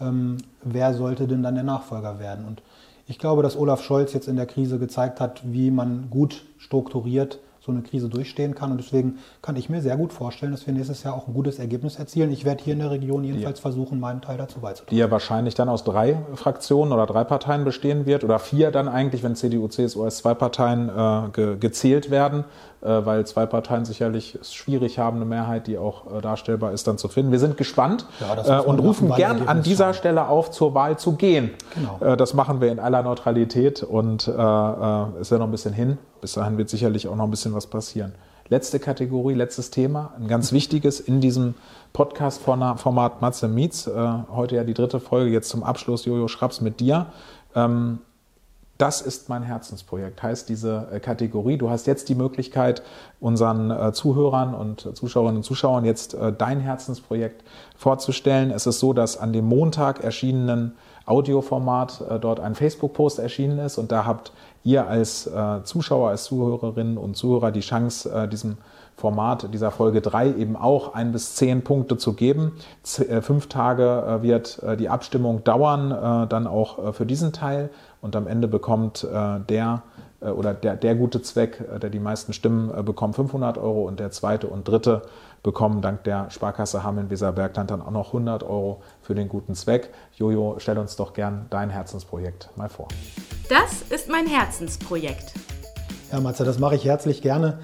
Ähm, wer sollte denn dann der Nachfolger werden? Und ich glaube, dass Olaf Scholz jetzt in der Krise gezeigt hat, wie man gut strukturiert so eine Krise durchstehen kann. Und deswegen kann ich mir sehr gut vorstellen, dass wir nächstes Jahr auch ein gutes Ergebnis erzielen. Ich werde hier in der Region jedenfalls versuchen, meinen Teil dazu beizutragen. die ja wahrscheinlich dann aus drei Fraktionen oder drei Parteien bestehen wird oder vier dann eigentlich, wenn CDU, CSU als zwei Parteien äh, ge gezählt werden, weil zwei Parteien sicherlich es schwierig haben, eine Mehrheit, die auch äh, darstellbar ist, dann zu finden. Wir sind gespannt Ja, äh, und rufen gern an dieser schauen. Stelle auf, zur Wahl zu gehen. Genau. Äh, das machen wir in aller Neutralität und äh, äh, ist ja noch ein bisschen hin. Bis dahin wird sicherlich auch noch ein bisschen was passieren. Letzte Kategorie, letztes Thema, ein ganz wichtiges in diesem Podcast-Format Matze Meets. Äh, heute ja die dritte Folge, jetzt zum Abschluss Jojo Schraps mit dir. Ähm, das ist mein Herzensprojekt, heißt diese äh, Kategorie. Du hast jetzt die Möglichkeit, unseren äh, Zuhörern und Zuschauerinnen und Zuschauern jetzt äh, dein Herzensprojekt vorzustellen. Es ist so, dass an dem Montag erschienenen Audioformat dort ein Facebook-Post erschienen ist und da habt ihr als Zuschauer, als Zuhörerinnen und Zuhörer die Chance, diesem Format dieser Folge 3 eben auch ein bis zehn Punkte zu geben. Fünf Tage wird die Abstimmung dauern, dann auch für diesen Teil und am Ende bekommt äh, der äh, oder der, der gute Zweck, äh, der die meisten Stimmen äh, bekommt, 500 Euro und der zweite und dritte bekommen dank der Sparkasse Hameln-Weser-Bergland dann auch noch 100 Euro für den guten Zweck. Jojo, stell uns doch gern dein Herzensprojekt mal vor. Das ist mein Herzensprojekt. Ja, Matze, das mache ich herzlich gerne.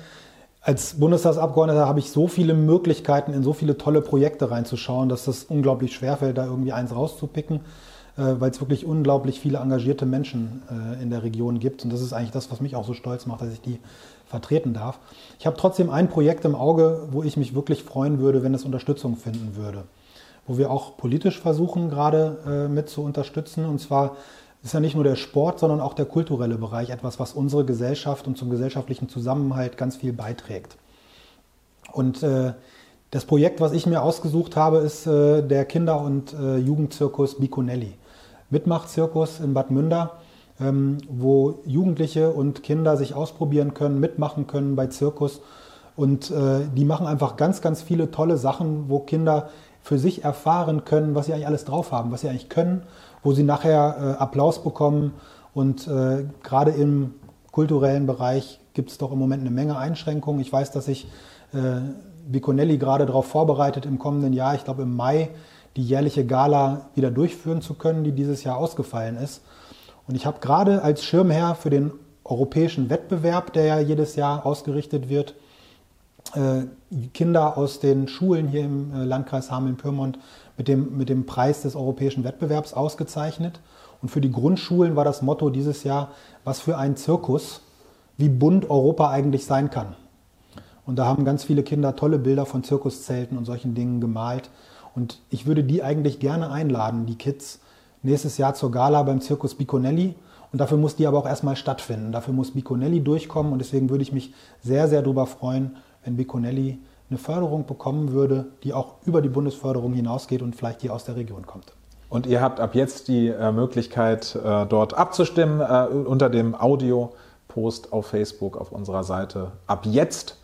als Bundestagsabgeordneter habe ich so viele Möglichkeiten, in so viele tolle Projekte reinzuschauen, dass das unglaublich schwerfällt, da irgendwie eins rauszupicken, weil es wirklich unglaublich viele engagierte Menschen äh, in der Region gibt. Und das ist eigentlich das, was mich auch so stolz macht, dass ich die vertreten darf. Ich habe trotzdem ein Projekt im Auge, wo ich mich wirklich freuen würde, wenn es Unterstützung finden würde. Wo wir auch politisch versuchen, gerade äh, mit zu unterstützen. Und zwar ist ja nicht nur der Sport, sondern auch der kulturelle Bereich etwas, was unsere Gesellschaft und zum gesellschaftlichen Zusammenhalt ganz viel beiträgt. Und äh, das Projekt, was ich mir ausgesucht habe, ist äh, der Kinder- und äh, Jugendzirkus Biconelli. Mitmachzirkus in Bad Münder, ähm, wo Jugendliche und Kinder sich ausprobieren können, mitmachen können bei Zirkus. Und äh, die machen einfach ganz, ganz viele tolle Sachen, wo Kinder für sich erfahren können, was sie eigentlich alles drauf haben, was sie eigentlich können wo sie nachher äh, Applaus bekommen. Und äh, gerade im kulturellen Bereich gibt es doch im Moment eine Menge Einschränkungen. Ich weiß, dass sich äh, Biconelli gerade darauf vorbereitet, im kommenden Jahr, ich glaube im Mai, die jährliche Gala wieder durchführen zu können, die dieses Jahr ausgefallen ist. Und ich habe gerade als Schirmherr für den europäischen Wettbewerb, der ja jedes Jahr ausgerichtet wird, äh, Kinder aus den Schulen hier im äh, Landkreis Hameln-Pyrmont mit dem, mit dem Preis des europäischen Wettbewerbs ausgezeichnet. Und für die Grundschulen war das Motto dieses Jahr, was für ein Zirkus, wie bunt Europa eigentlich sein kann. Und da haben ganz viele Kinder tolle Bilder von Zirkuszelten und solchen Dingen gemalt. Und ich würde die eigentlich gerne einladen, die Kids, nächstes Jahr zur Gala beim Zirkus Biconelli. Und dafür muss die aber auch erstmal stattfinden. Dafür muss Biconelli durchkommen. Und deswegen würde ich mich sehr, sehr darüber freuen, wenn Biconelli eine Förderung bekommen würde, die auch über die Bundesförderung hinausgeht und vielleicht hier aus der Region kommt. Und ihr habt ab jetzt die äh, Möglichkeit, äh, dort abzustimmen äh, unter dem Audio-Post auf Facebook auf unserer Seite. Ab jetzt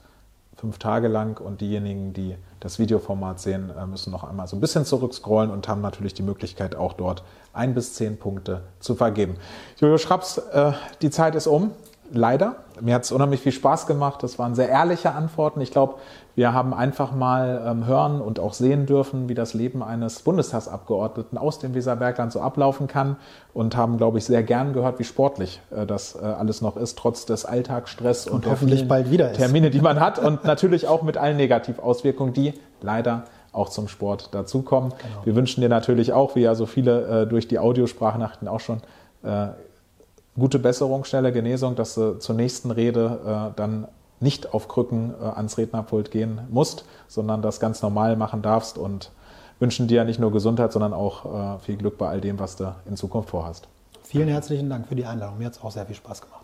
fünf Tage lang und diejenigen, die das Videoformat sehen, äh, müssen noch einmal so ein bisschen zurückscrollen und haben natürlich die Möglichkeit, auch dort ein bis zehn Punkte zu vergeben. Jojo Schraps, äh, die Zeit ist um leider. Mir hat es unheimlich viel Spaß gemacht. Das waren sehr ehrliche Antworten. Ich glaube, wir haben einfach mal ähm, hören und auch sehen dürfen, wie das Leben eines Bundestagsabgeordneten aus dem Weserbergland so ablaufen kann und haben, glaube ich, sehr gern gehört, wie sportlich äh, das äh, alles noch ist, trotz des Alltagsstress und, und hoffentlich bald wieder ist. Termine, die man hat und natürlich auch mit allen Negativauswirkungen, die leider auch zum Sport dazukommen. Genau. Wir wünschen dir natürlich auch, wie ja so viele äh, durch die Audiosprachnachrichten auch schon äh, gute Besserung, schnelle Genesung, dass du zur nächsten Rede äh, dann nicht auf Krücken äh, ans Rednerpult gehen musst, sondern das ganz normal machen darfst und wünschen dir nicht nur Gesundheit, sondern auch äh, viel Glück bei all dem, was du in Zukunft vorhast. Vielen herzlichen Dank für die Einladung. Mir hat es auch sehr viel Spaß gemacht.